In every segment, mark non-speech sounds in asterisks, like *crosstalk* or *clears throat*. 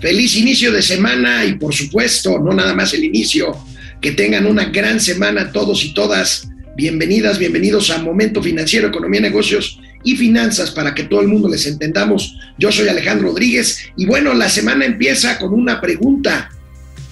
Feliz inicio de semana y por supuesto, no nada más el inicio, que tengan una gran semana todos y todas. Bienvenidas, bienvenidos a Momento Financiero, Economía, Negocios y Finanzas para que todo el mundo les entendamos. Yo soy Alejandro Rodríguez y bueno, la semana empieza con una pregunta.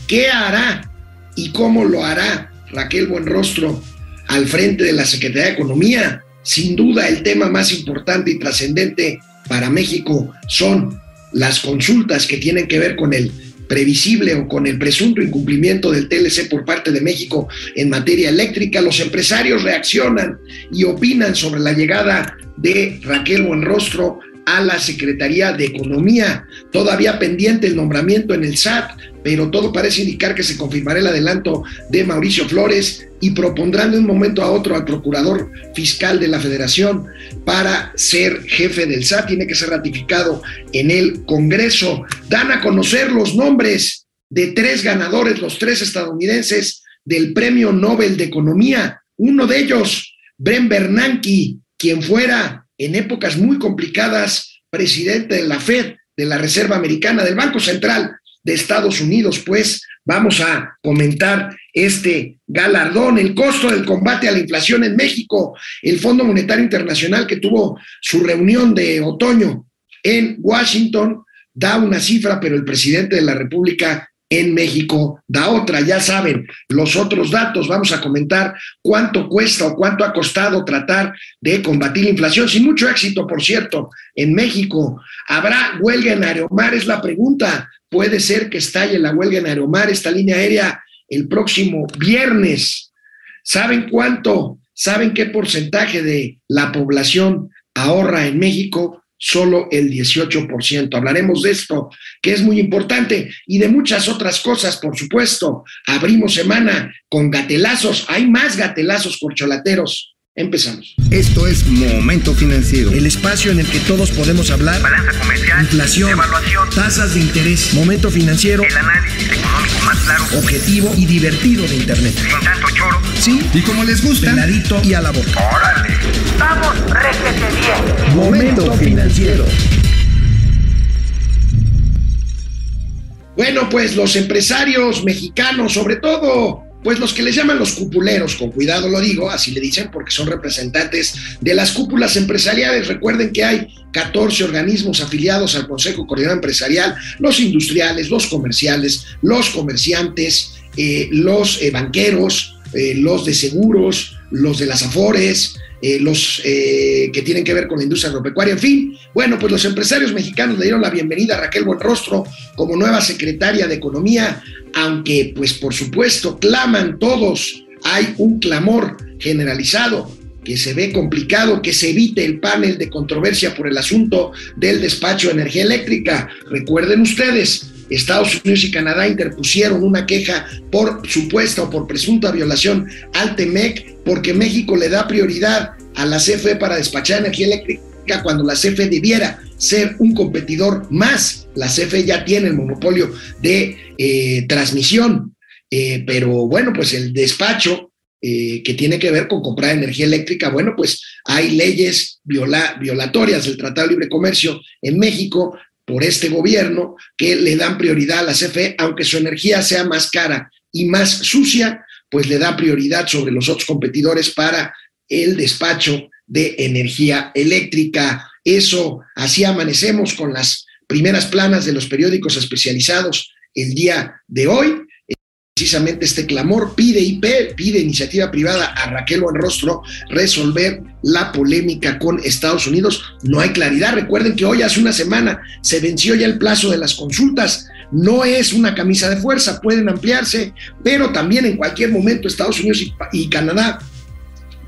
¿Qué hará y cómo lo hará Raquel Buenrostro al frente de la Secretaría de Economía? Sin duda el tema más importante y trascendente para México son las consultas que tienen que ver con el previsible o con el presunto incumplimiento del TLC por parte de México en materia eléctrica, los empresarios reaccionan y opinan sobre la llegada de Raquel Buenrostro a la Secretaría de Economía. Todavía pendiente el nombramiento en el SAT, pero todo parece indicar que se confirmará el adelanto de Mauricio Flores y propondrán de un momento a otro al procurador fiscal de la Federación para ser jefe del SAT. Tiene que ser ratificado en el Congreso. Dan a conocer los nombres de tres ganadores, los tres estadounidenses del Premio Nobel de Economía. Uno de ellos, Bren Bernanke, quien fuera en épocas muy complicadas, presidente de la Fed, de la Reserva Americana, del Banco Central de Estados Unidos, pues vamos a comentar este galardón, el costo del combate a la inflación en México, el Fondo Monetario Internacional que tuvo su reunión de otoño en Washington, da una cifra, pero el presidente de la República en México da otra. Ya saben, los otros datos, vamos a comentar cuánto cuesta o cuánto ha costado tratar de combatir la inflación, sin mucho éxito, por cierto, en México. ¿Habrá huelga en Aeromar? Es la pregunta. Puede ser que estalle la huelga en Aeromar, esta línea aérea, el próximo viernes. ¿Saben cuánto? ¿Saben qué porcentaje de la población ahorra en México? Solo el 18%. Hablaremos de esto, que es muy importante, y de muchas otras cosas, por supuesto. Abrimos semana con gatelazos, hay más gatelazos corcholateros. Empezamos. Esto es Momento Financiero. El espacio en el que todos podemos hablar. Balanza comercial. Inflación. Evaluación. Tasas de interés. Momento Financiero. El análisis económico más claro. Objetivo y divertido de Internet. Sin tanto choro. Sí. Y como les gusta. Peladito y a la boca. ¡Órale! ¡Vamos, réjete bien! Momento Financiero. Bueno, pues los empresarios mexicanos, sobre todo pues los que les llaman los cupuleros, con cuidado lo digo, así le dicen porque son representantes de las cúpulas empresariales. Recuerden que hay 14 organismos afiliados al Consejo Coordinador Empresarial, los industriales, los comerciales, los comerciantes, eh, los eh, banqueros, eh, los de seguros, los de las afores, eh, los eh, que tienen que ver con la industria agropecuaria, en fin. Bueno, pues los empresarios mexicanos le dieron la bienvenida a Raquel Buenrostro como nueva secretaria de Economía, aunque pues por supuesto claman todos, hay un clamor generalizado que se ve complicado que se evite el panel de controversia por el asunto del despacho de energía eléctrica. Recuerden ustedes, Estados Unidos y Canadá interpusieron una queja por supuesta o por presunta violación al TEMEC porque México le da prioridad a la CFE para despachar energía eléctrica cuando la CFE debiera ser un competidor más. La CFE ya tiene el monopolio de eh, transmisión, eh, pero bueno, pues el despacho eh, que tiene que ver con comprar energía eléctrica, bueno, pues hay leyes violatorias del Tratado de Libre Comercio en México por este gobierno que le dan prioridad a la CFE, aunque su energía sea más cara y más sucia, pues le da prioridad sobre los otros competidores para el despacho de energía eléctrica. Eso, así amanecemos con las primeras planas de los periódicos especializados el día de hoy precisamente este clamor, pide IP, pide iniciativa privada a Raquel Buenrostro resolver la polémica con Estados Unidos. No hay claridad. Recuerden que hoy, hace una semana, se venció ya el plazo de las consultas. No es una camisa de fuerza, pueden ampliarse, pero también en cualquier momento Estados Unidos y, y Canadá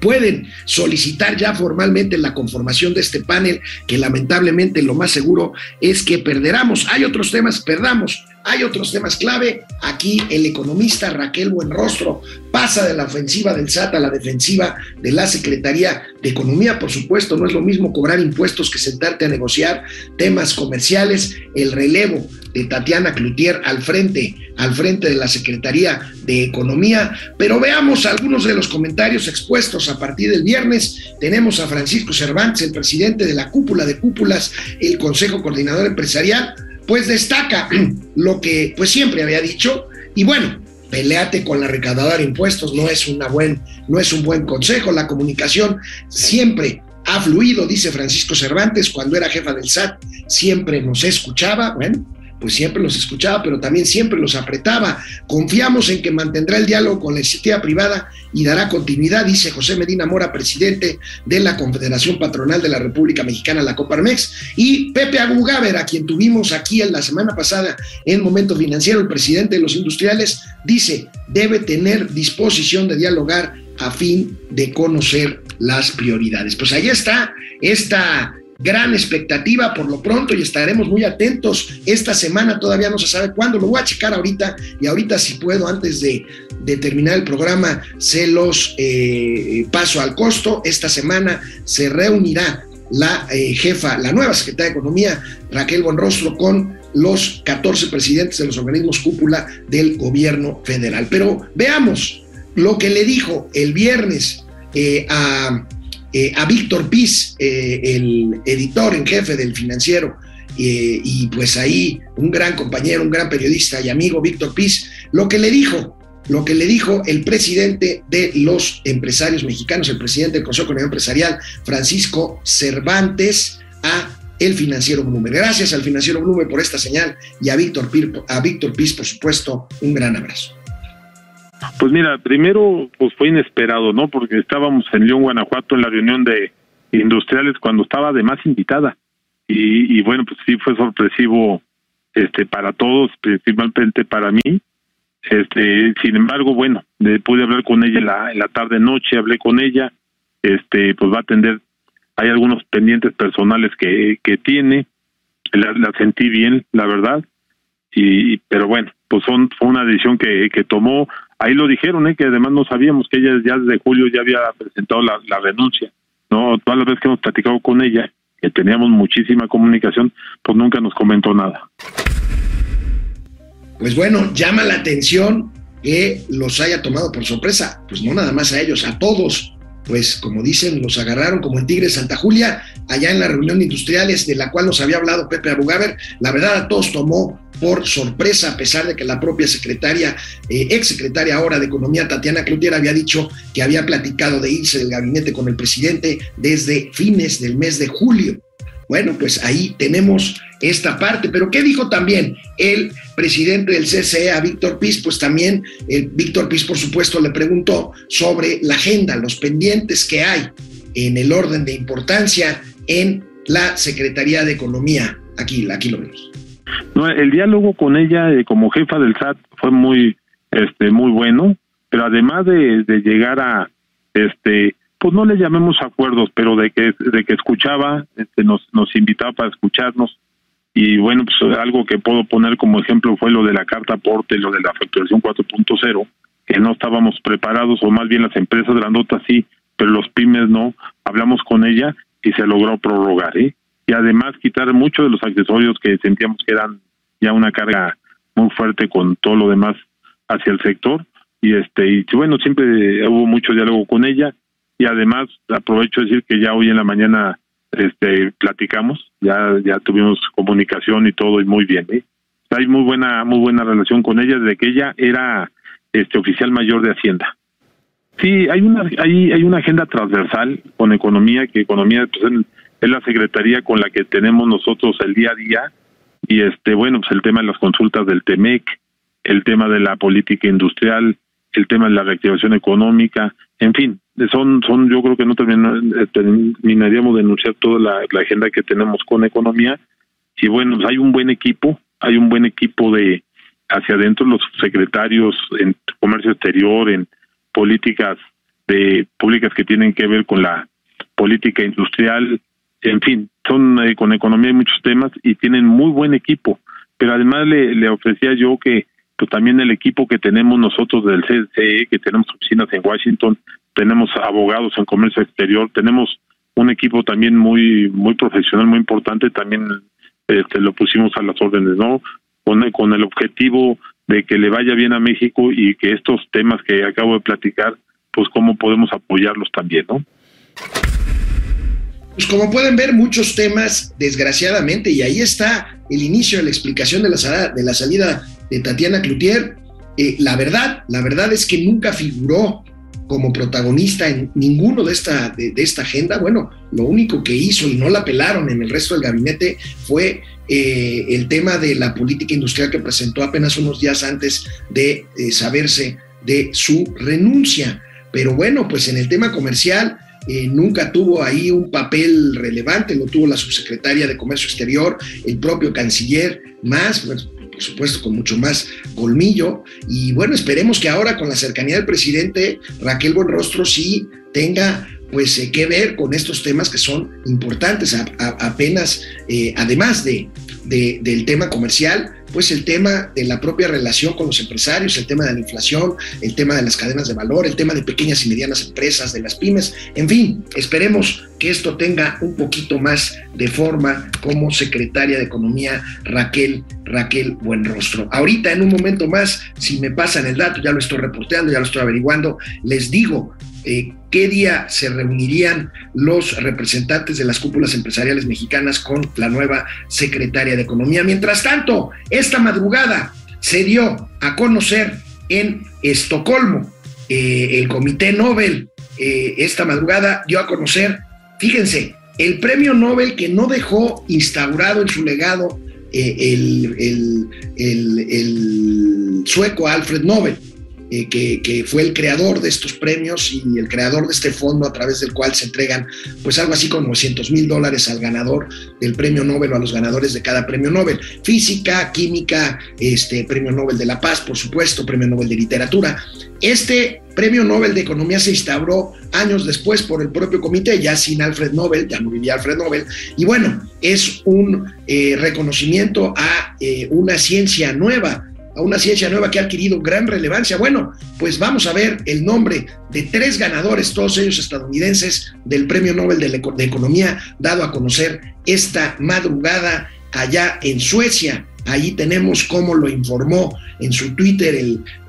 pueden solicitar ya formalmente la conformación de este panel, que lamentablemente lo más seguro es que perderamos. Hay otros temas, perdamos, hay otros temas clave. Aquí el economista Raquel Buenrostro pasa de la ofensiva del SAT a la defensiva de la Secretaría de Economía. Por supuesto, no es lo mismo cobrar impuestos que sentarte a negociar temas comerciales. El relevo de Tatiana Cloutier al frente, al frente de la Secretaría de Economía. Pero veamos algunos de los comentarios expuestos a partir del viernes. Tenemos a Francisco Cervantes, el presidente de la cúpula de cúpulas, el Consejo Coordinador Empresarial pues destaca *clears throat* lo que pues siempre había dicho. Y bueno, peleate con la recaudadora de impuestos no es, una buen, no es un buen consejo, la comunicación siempre ha fluido, dice Francisco Cervantes, cuando era jefa del SAT, siempre nos escuchaba, bueno, pues siempre los escuchaba, pero también siempre los apretaba. Confiamos en que mantendrá el diálogo con la iniciativa privada y dará continuidad, dice José Medina Mora, presidente de la Confederación Patronal de la República Mexicana, la Coparmex, y Pepe Agugaber, a quien tuvimos aquí en la semana pasada en Momento Financiero, el presidente de los industriales, dice, debe tener disposición de dialogar a fin de conocer las prioridades. Pues ahí está esta gran expectativa por lo pronto y estaremos muy atentos. Esta semana todavía no se sabe cuándo, lo voy a checar ahorita y ahorita si puedo antes de, terminar el programa se los eh, paso al costo. Esta semana se reunirá la eh, jefa, la nueva secretaria de Economía, Raquel Bonrostro, con los 14 presidentes de los organismos cúpula del gobierno federal. Pero veamos lo que le dijo el viernes eh, a eh, a Víctor Piz, eh, el editor en jefe del financiero, eh, y pues ahí un gran compañero, un gran periodista y amigo, Víctor Piz, lo que le dijo, lo que le dijo el presidente de los empresarios mexicanos, el presidente del Consejo Económico Empresarial, Francisco Cervantes, a el financiero Blume. Gracias al financiero Blume por esta señal y a Víctor, a Víctor Piz, por supuesto, un gran abrazo. Pues mira, primero pues fue inesperado, ¿no? Porque estábamos en León, Guanajuato, en la reunión de industriales cuando estaba de más invitada. Y, bueno, pues sí fue sorpresivo este para todos, principalmente para mí. Este, sin embargo, bueno, pude hablar con ella en la, la tarde noche, hablé con ella, este, pues va a atender, hay algunos pendientes personales que, que tiene, la, la sentí bien, la verdad, y pero bueno, pues son, fue una decisión que, que tomó, ahí lo dijeron, ¿eh? que además no sabíamos que ella ya desde julio ya había presentado la, renuncia, ¿no? Todas las veces que hemos platicado con ella, que teníamos muchísima comunicación, pues nunca nos comentó nada. Pues bueno, llama la atención que los haya tomado por sorpresa, pues no nada más a ellos, a todos, pues como dicen, los agarraron como el tigre Santa Julia, allá en la reunión de industriales de la cual nos había hablado Pepe Abugaber, la verdad a todos tomó por sorpresa, a pesar de que la propia secretaria, eh, ex secretaria ahora de Economía, Tatiana Cloutier, había dicho que había platicado de irse del gabinete con el presidente desde fines del mes de julio. Bueno, pues ahí tenemos esta parte. Pero ¿qué dijo también el presidente del CCE a Víctor Piz? Pues también el Víctor Piz, por supuesto, le preguntó sobre la agenda, los pendientes que hay en el orden de importancia en la Secretaría de Economía. Aquí, aquí lo vemos. No, el diálogo con ella eh, como jefa del SAT fue muy, este, muy bueno, pero además de, de llegar a, este, pues no le llamemos acuerdos, pero de que de que escuchaba, este, nos nos invitaba para escucharnos y bueno, pues algo que puedo poner como ejemplo fue lo de la carta aporte, lo de la facturación 4.0, que no estábamos preparados o más bien las empresas grandotas sí, pero los pymes no. Hablamos con ella y se logró prorrogar, ¿eh? Y además quitar muchos de los accesorios que sentíamos que eran ya una carga muy fuerte con todo lo demás hacia el sector y este y bueno siempre hubo mucho diálogo con ella y además aprovecho de decir que ya hoy en la mañana este platicamos, ya ya tuvimos comunicación y todo y muy bien, ¿eh? Hay muy buena muy buena relación con ella desde que ella era este oficial mayor de Hacienda. Sí, hay una hay hay una agenda transversal con economía que economía pues, es la secretaría con la que tenemos nosotros el día a día y este bueno, pues el tema de las consultas del TEMEC, el tema de la política industrial, el tema de la reactivación económica, en fin, son, son yo creo que no eh, terminaríamos de denunciar toda la, agenda que tenemos con economía. Y bueno, pues hay un buen equipo, hay un buen equipo de hacia adentro, los secretarios en comercio exterior, en políticas de públicas que tienen que ver con la política industrial, en fin, son eh, con economía hay muchos temas y tienen muy buen equipo. Pero además le, le ofrecía yo que pues también el equipo que tenemos nosotros del CCE, que tenemos oficinas en Washington, tenemos abogados en comercio exterior, tenemos un equipo también muy muy profesional, muy importante, también este, lo pusimos a las órdenes, ¿no? Con, con el objetivo de que le vaya bien a México y que estos temas que acabo de platicar, pues cómo podemos apoyarlos también, ¿no? pues como pueden ver, muchos temas, desgraciadamente, y ahí está el inicio de la explicación de la, de la salida de Tatiana Cloutier. Eh, la verdad, la verdad es que nunca figuró como protagonista en ninguno de esta, de, esta agenda. Bueno, lo único que hizo y no la pelaron en el resto del gabinete fue eh, el tema de la política industrial que presentó apenas unos días antes de eh, saberse de su renuncia. Pero bueno, pues en el tema comercial, nunca tuvo ahí un papel relevante, lo tuvo la subsecretaria de Comercio Exterior, el propio canciller, más, pues, por supuesto, con mucho más colmillo. Y bueno, esperemos que ahora con la cercanía del presidente, Raquel Buenrostro sí tenga pues eh, que ver con estos temas que son importantes, apenas, eh, además de, del tema comercial, pues el tema de la propia relación con los empresarios, el tema de la inflación, el tema de las cadenas de valor, el tema de pequeñas y medianas empresas, de las pymes, en fin, esperemos que esto tenga un poquito más de forma como secretaria de Economía Raquel Raquel Buenrostro. Ahorita en un momento más, si me pasan el dato, ya lo estoy reporteando, ya lo estoy averiguando, les digo eh, qué día se reunirían los representantes de las cúpulas empresariales mexicanas con la nueva secretaria de Economía. Mientras tanto, esta madrugada se dio a conocer en Estocolmo eh, el Comité Nobel. Eh, esta madrugada dio a conocer, fíjense, el premio Nobel que no dejó instaurado en su legado el, el sueco Alfred Nobel eh, que, fue el creador de estos premios y el creador de este fondo a través del cual se entregan pues algo así como 900 mil dólares al ganador del premio Nobel o a los ganadores de cada premio Nobel. Física, química, este premio Nobel de la Paz, por supuesto, premio Nobel de Literatura. Este premio Nobel de Economía se instauró años después por el propio comité, ya sin Alfred Nobel, ya no vivía Alfred Nobel, y bueno, es un eh, reconocimiento a eh, una ciencia nueva a una ciencia nueva que ha adquirido gran relevancia. Bueno, pues vamos a ver el nombre de tres ganadores, todos ellos estadounidenses, del Premio Nobel de, Economía, dado a conocer esta madrugada allá en Suecia. Ahí tenemos cómo lo informó en su Twitter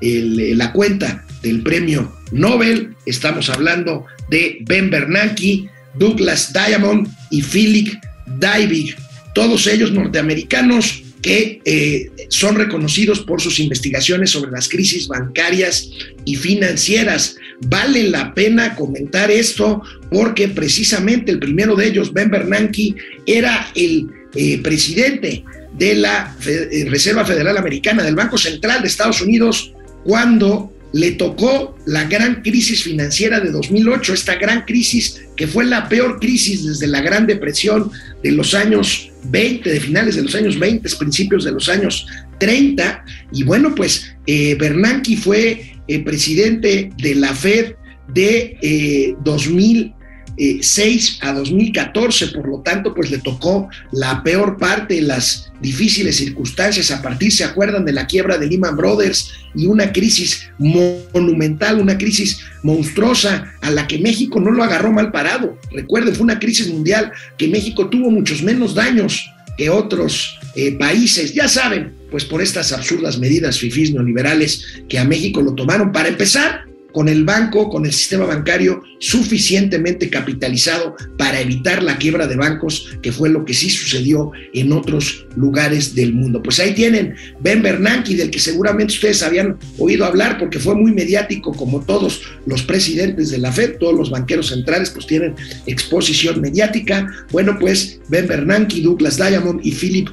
la cuenta del Premio Nobel. Estamos hablando de Ben Bernanke, Douglas Diamond y Philip Dybvig, todos ellos norteamericanos que eh, son reconocidos por sus investigaciones sobre las crisis bancarias y financieras. Vale la pena comentar esto porque precisamente el primero de ellos, Ben Bernanke, era el eh, presidente de la eh, Reserva Federal Americana, del Banco Central de Estados Unidos, cuando le tocó la gran crisis financiera de 2008, esta gran crisis que fue la peor crisis desde la Gran Depresión de los años 20, de finales de los años 20, principios de los años 30. Y bueno, pues eh, Bernanke fue eh, presidente de la Fed de eh, 2000 6 a 2014, por lo tanto, pues le tocó la peor parte las difíciles circunstancias. A partir, se acuerdan de la quiebra de Lehman Brothers y una crisis monumental, una crisis monstruosa a la que México no lo agarró mal parado. Recuerden, fue una crisis mundial que México tuvo muchos menos daños que otros eh, países. Ya saben, pues por estas absurdas medidas fifís neoliberales que a México lo tomaron. Para empezar, con el banco, con el sistema bancario suficientemente capitalizado para evitar la quiebra de bancos, que fue lo que sí sucedió en otros lugares del mundo. Pues ahí tienen Ben Bernanke, del que seguramente ustedes habían oído hablar porque fue muy mediático como todos los presidentes de la Fed, todos los banqueros centrales pues tienen exposición mediática. Bueno, pues Ben Bernanke, Douglas Diamond y Philip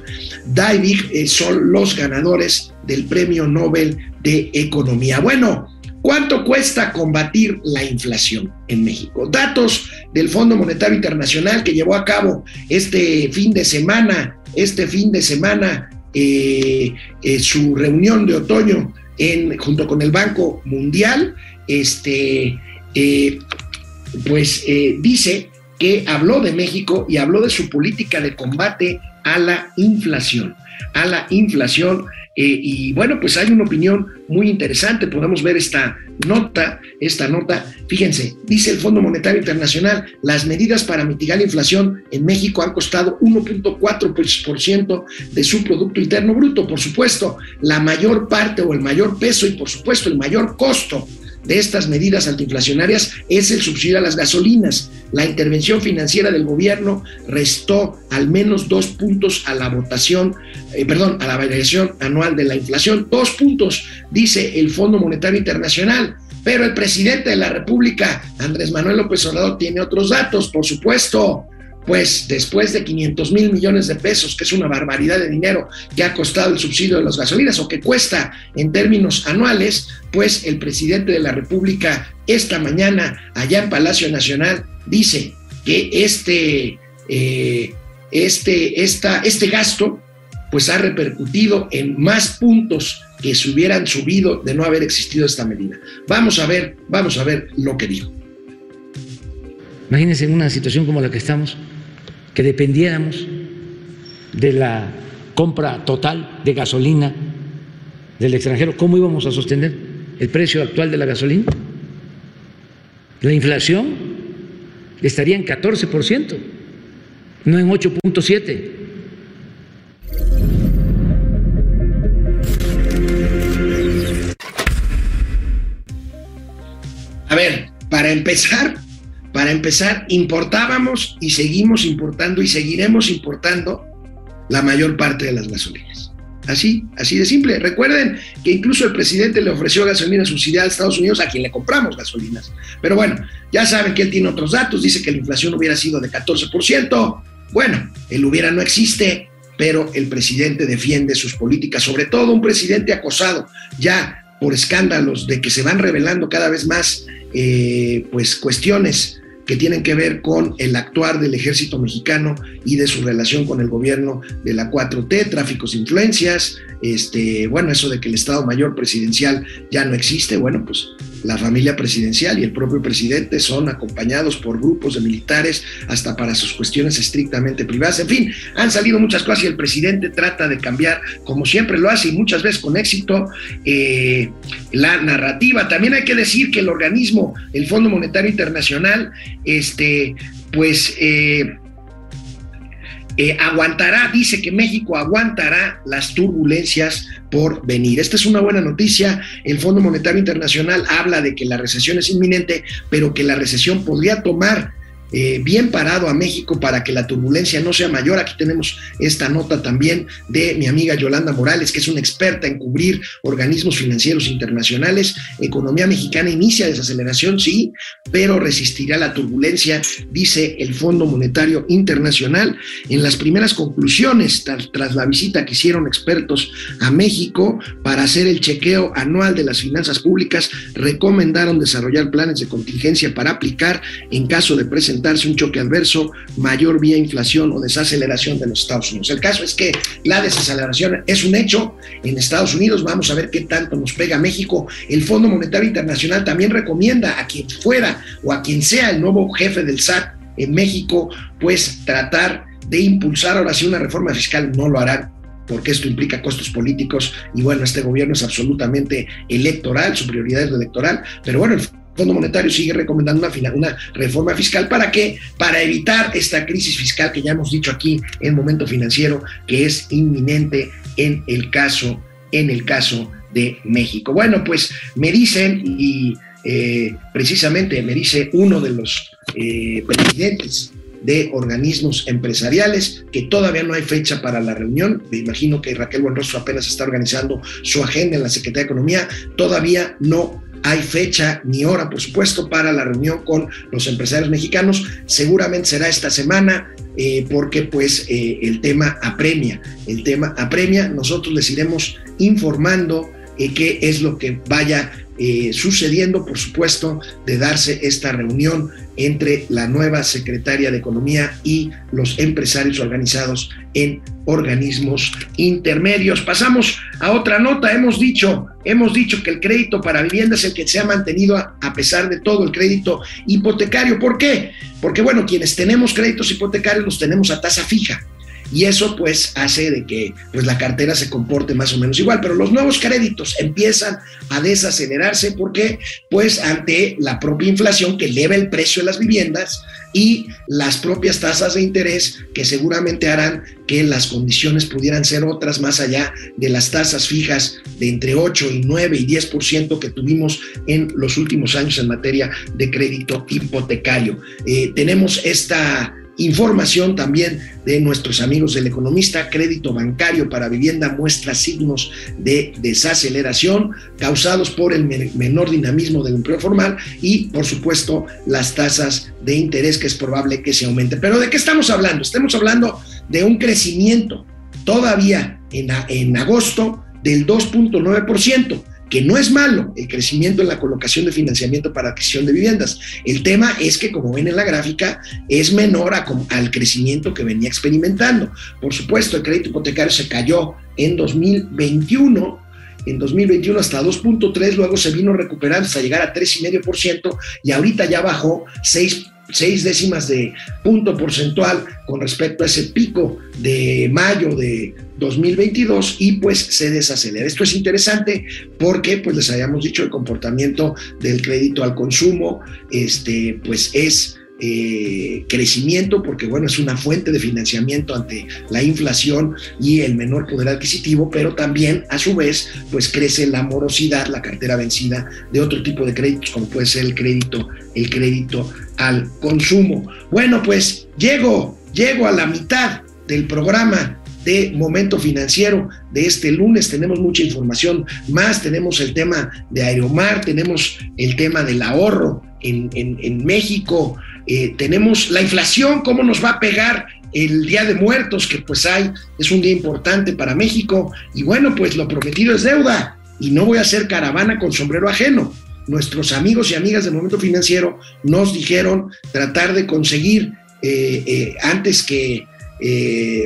Dybvig eh, son los ganadores del Premio Nobel de Economía. Bueno, ¿Cuánto cuesta combatir la inflación en México? Datos del Fondo Monetario Internacional que llevó a cabo este fin de semana, este fin de semana, eh, eh, su reunión de otoño en, junto con el Banco Mundial, este, eh, pues dice que habló de México y habló de su política de combate a la inflación, a la inflación eh, y bueno, pues hay una opinión muy interesante. Podemos ver esta nota, esta nota. Fíjense, dice el Fondo Monetario Internacional, las medidas para mitigar la inflación en México han costado 1.4% de su Producto Interno Bruto. Por supuesto, la mayor parte o el mayor peso y por supuesto el mayor costo de estas medidas antiinflacionarias es el subsidio a las gasolinas. La intervención financiera del gobierno restó al menos dos puntos a la votación, eh, perdón, a la variación anual de la inflación. Dos puntos, dice el Fondo Monetario Internacional. Pero el presidente de la República, Andrés Manuel López Obrador, tiene otros datos, por supuesto pues después de 500 mil millones de pesos, que es una barbaridad de dinero que ha costado el subsidio de las gasolinas o que cuesta en términos anuales, pues el presidente de la República esta mañana allá en Palacio Nacional dice que este, eh, este, esta, este gasto pues ha repercutido en más puntos que se hubieran subido de no haber existido esta medida. Vamos a ver, vamos a ver lo que dijo. Imagínense en una situación como la que estamos, que dependiéramos de la compra total de gasolina del extranjero, ¿cómo íbamos a sostener el precio actual de la gasolina? La inflación estaría en 14%, no en 8.7%. A ver, para empezar, para empezar, importábamos y seguimos importando y seguiremos importando la mayor parte de las gasolinas. Así, así de simple. Recuerden que incluso el presidente le ofreció gasolina subsidiada a Estados Unidos a quien le compramos gasolinas. Pero bueno, ya saben que él tiene otros datos, dice que la inflación hubiera sido de 14%. Bueno, el hubiera no existe, pero el presidente defiende sus políticas, sobre todo un presidente acosado ya por escándalos de que se van revelando cada vez más eh, pues cuestiones que tienen que ver con el actuar del ejército mexicano y de su relación con el gobierno de la 4T, tráficos de influencias, este, bueno, eso de que el Estado Mayor Presidencial ya no existe, bueno, pues la familia presidencial y el propio presidente son acompañados por grupos de militares hasta para sus cuestiones estrictamente privadas. En fin, han salido muchas cosas y el presidente trata de cambiar, como siempre lo hace y muchas veces con éxito, eh, la narrativa. También hay que decir que el organismo, el Fondo Monetario Internacional, este, pues... Eh, eh, aguantará, dice que México aguantará las turbulencias por venir. Esta es una buena noticia. El Fondo Monetario Internacional habla de que la recesión es inminente, pero que la recesión podría tomar eh, bien parado a México para que la turbulencia no sea mayor. Aquí tenemos esta nota también de mi amiga Yolanda Morales, que es una experta en cubrir organismos financieros internacionales. Economía mexicana inicia desaceleración, sí, pero resistirá la turbulencia, dice el Fondo Monetario Internacional. En las primeras conclusiones, tras, la visita que hicieron expertos a México para hacer el chequeo anual de las finanzas públicas, recomendaron desarrollar planes de contingencia para aplicar en caso de presentar un choque adverso, mayor vía inflación o desaceleración de los Estados Unidos. El caso es que la desaceleración es un hecho en Estados Unidos. Vamos a ver qué tanto nos pega México. El Fondo Monetario Internacional también recomienda a quien fuera o a quien sea el nuevo jefe del SAT en México, pues tratar de impulsar ahora sí una reforma fiscal. No lo harán porque esto implica costos políticos y bueno, este gobierno es absolutamente electoral, su prioridad es electoral, pero bueno, el Fondo Monetario sigue recomendando una, una reforma fiscal. ¿Para qué? Para evitar esta crisis fiscal que ya hemos dicho aquí en momento financiero, que es inminente en el caso, en el caso de México. Bueno, pues me dicen, y eh, precisamente me dice uno de los eh, presidentes de organismos empresariales, que todavía no hay fecha para la reunión. Me imagino que Raquel Buenrostro apenas está organizando su agenda en la Secretaría de Economía. Todavía no hay fecha ni hora, por supuesto, para la reunión con los empresarios mexicanos. Seguramente será esta semana eh, porque pues eh, el tema apremia. El tema apremia. Nosotros les iremos informando eh, qué es lo que vaya sucediendo, por supuesto, de darse esta reunión entre la nueva secretaria de Economía y los empresarios organizados en organismos intermedios. Pasamos a otra nota. Hemos dicho, hemos dicho que el crédito para vivienda es el que se ha mantenido a, pesar de todo el crédito hipotecario. ¿Por qué? Porque bueno, quienes tenemos créditos hipotecarios los tenemos a tasa fija y eso pues hace de que pues la cartera se comporte más o menos igual, pero los nuevos créditos empiezan a desacelerarse. Porque pues ante la propia inflación que eleva el precio de las viviendas y las propias tasas de interés que seguramente harán que las condiciones pudieran ser otras más allá de las tasas fijas de entre 8 y 9 y 10% que tuvimos en los últimos años en materia de crédito hipotecario. Eh, tenemos esta Información también de nuestros amigos del economista, crédito bancario para vivienda muestra signos de desaceleración causados por el menor dinamismo del empleo formal y, por supuesto, las tasas de interés que es probable que se aumente. Pero ¿de qué estamos hablando? Estamos hablando de un crecimiento todavía en, en agosto del 2.9% que no es malo el crecimiento en la colocación de financiamiento para adquisición de viviendas. El tema es que, como ven en la gráfica, es menor al crecimiento que venía experimentando. Por supuesto, el crédito hipotecario se cayó en 2021 en 2021 hasta 2.3, luego se vino recuperando hasta llegar a 3,5% y ahorita ya bajó 6 seis décimas de punto porcentual con respecto a ese pico de mayo de 2022 y pues se desacelera. Esto es interesante porque pues les habíamos dicho el comportamiento del crédito al consumo este pues es eh, crecimiento, porque bueno, es una fuente de financiamiento ante la inflación y el menor poder adquisitivo, pero también a su vez, pues crece la morosidad, la cartera vencida de otro tipo de créditos, como puede ser el crédito, el crédito al consumo. Bueno, pues llego, llego a la mitad del programa de Momento Financiero de este lunes. Tenemos mucha información más, tenemos el tema de Aeromar, tenemos el tema del ahorro en, México, eh, tenemos la inflación, cómo nos va a pegar el Día de Muertos, que pues hay, es un día importante para México, y bueno, pues lo prometido es deuda, y no voy a hacer caravana con sombrero ajeno. Nuestros amigos y amigas del Momento Financiero nos dijeron tratar de conseguir eh, eh, antes que,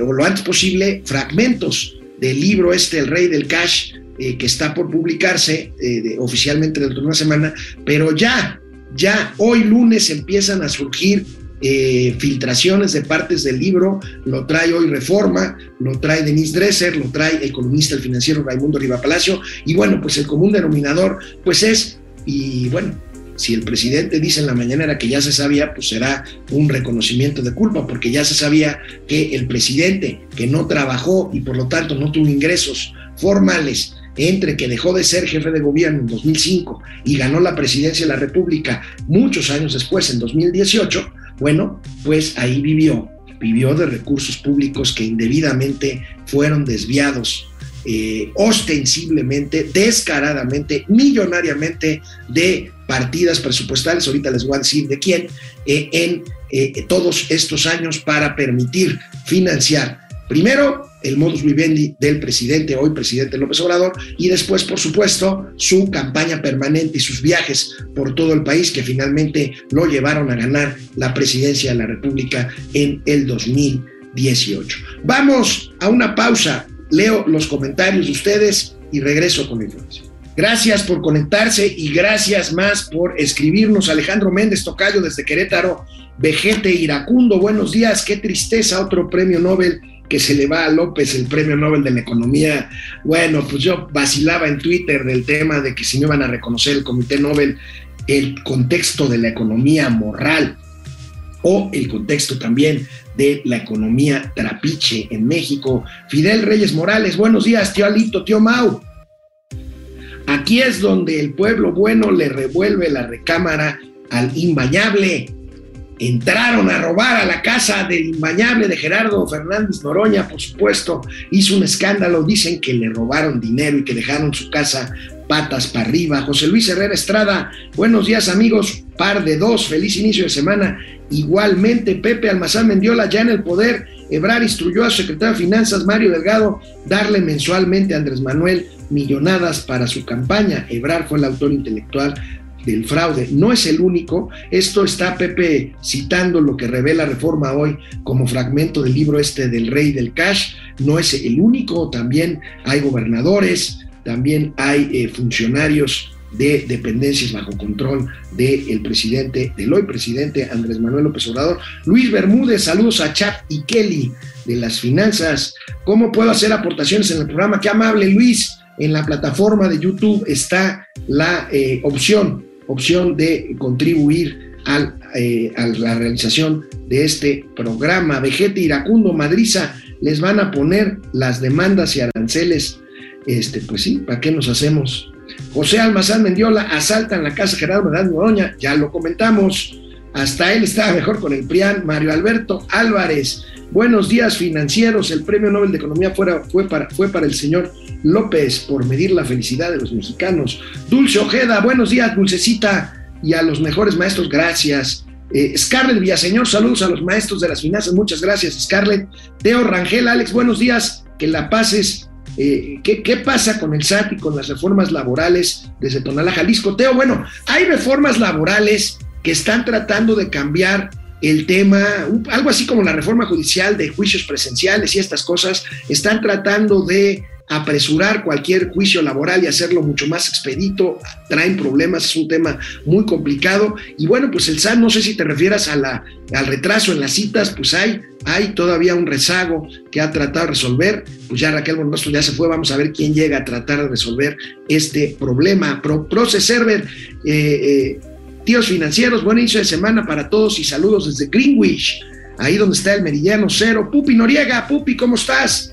o lo antes posible, fragmentos del libro este, El Rey del Cash, que está por publicarse oficialmente dentro de una semana, pero ya ya hoy lunes empiezan a surgir eh, filtraciones de partes del libro, lo trae hoy Reforma, lo trae Denise Dresser, lo trae el columnista el financiero Raimundo Riva Palacio, y bueno, pues el común denominador, pues es, y bueno, si el presidente dice en la mañanera que ya se sabía, pues será un reconocimiento de culpa, porque ya se sabía que el presidente que no trabajó y por lo tanto no tuvo ingresos formales entre que dejó de ser jefe de gobierno en 2005 y ganó la presidencia de la República muchos años después, en 2018, bueno, pues ahí vivió, vivió de recursos públicos que indebidamente fueron desviados eh, ostensiblemente, descaradamente, millonariamente de partidas presupuestales, ahorita les voy a decir de quién, eh, en eh, todos estos años para permitir financiar primero el modus vivendi del presidente, hoy presidente López Obrador, y después, por supuesto, su campaña permanente y sus viajes por todo el país que finalmente lo llevaron a ganar la presidencia de la República en el 2018. Vamos a una pausa, leo los comentarios de ustedes y regreso con la información. Gracias por conectarse y gracias más por escribirnos. Alejandro Méndez Tocayo desde Querétaro, Vejete Iracundo, buenos días, qué tristeza, otro premio Nobel que se le va a López el premio Nobel de la Economía. Bueno, pues yo vacilaba en Twitter del tema de que si no iban a reconocer el Comité Nobel el contexto de la economía moral o el contexto también de la economía trapiche en México. Fidel Reyes Morales, buenos días, tío Alito, tío Mau. Aquí es donde el pueblo bueno le revuelve la recámara al imbañable entraron a robar a la casa del imbañable de Gerardo Fernández Noroña, por supuesto, hizo un escándalo, dicen que le robaron dinero y que dejaron su casa patas para arriba. José Luis Herrera Estrada, buenos días amigos, par de dos, feliz inicio de semana. Igualmente, Pepe Almazán Mendiola ya en el poder, Ebrar instruyó a su secretario de Finanzas, Mario Delgado, darle mensualmente a Andrés Manuel millonadas para su campaña. Ebrar fue el autor intelectual del fraude. No es el único. Esto está Pepe citando lo que revela Reforma hoy como fragmento del libro este del rey del cash. No es el único. También hay gobernadores, también hay eh, funcionarios de dependencias bajo control del presidente, del hoy presidente Andrés Manuel López Obrador. Luis Bermúdez, saludos a Chap y Kelly de las finanzas. ¿Cómo puedo hacer aportaciones en el programa? Qué amable, Luis. En la plataforma de YouTube está la eh, opción, opción de contribuir al, eh, a la realización de este programa. Vegete Iracundo, Madriza, les van a poner las demandas y aranceles. Este, pues sí, ¿para qué nos hacemos? José Almazán Mendiola asaltan la casa Gerardo Medán Noroña, ya lo comentamos. Hasta él estaba mejor con el PRIAN. Mario Alberto Álvarez, buenos días financieros. El premio Nobel de Economía fue, para, fue para el señor López por medir la felicidad de los mexicanos. Dulce Ojeda, buenos días, Dulcecita. Y a los mejores maestros, gracias. Eh, Scarlett Villaseñor, saludos a los maestros de las finanzas, muchas gracias, Scarlett. Teo Rangel, Alex, buenos días, que la pases. Eh, ¿qué, ¿Qué pasa con el SAT y con las reformas laborales desde Tonalá, Jalisco? Teo, bueno, hay reformas laborales que están tratando de cambiar el tema, algo así como la reforma judicial de juicios presenciales y estas cosas, están tratando de apresurar cualquier juicio laboral y hacerlo mucho más expedito, traen problemas, es un tema muy complicado. Y bueno, pues el SAT, no sé si te refieras a la, al retraso en las citas, pues hay, hay todavía un rezago que ha tratado de resolver. Pues ya Raquel Buenrostro ya se fue, vamos a ver quién llega a tratar de resolver este problema. Pro, Proce Server, eh, eh, tíos financieros, buen inicio de semana para todos y saludos desde Greenwich, ahí donde está el meridiano cero. Pupi Noriega, Pupi, ¿cómo estás?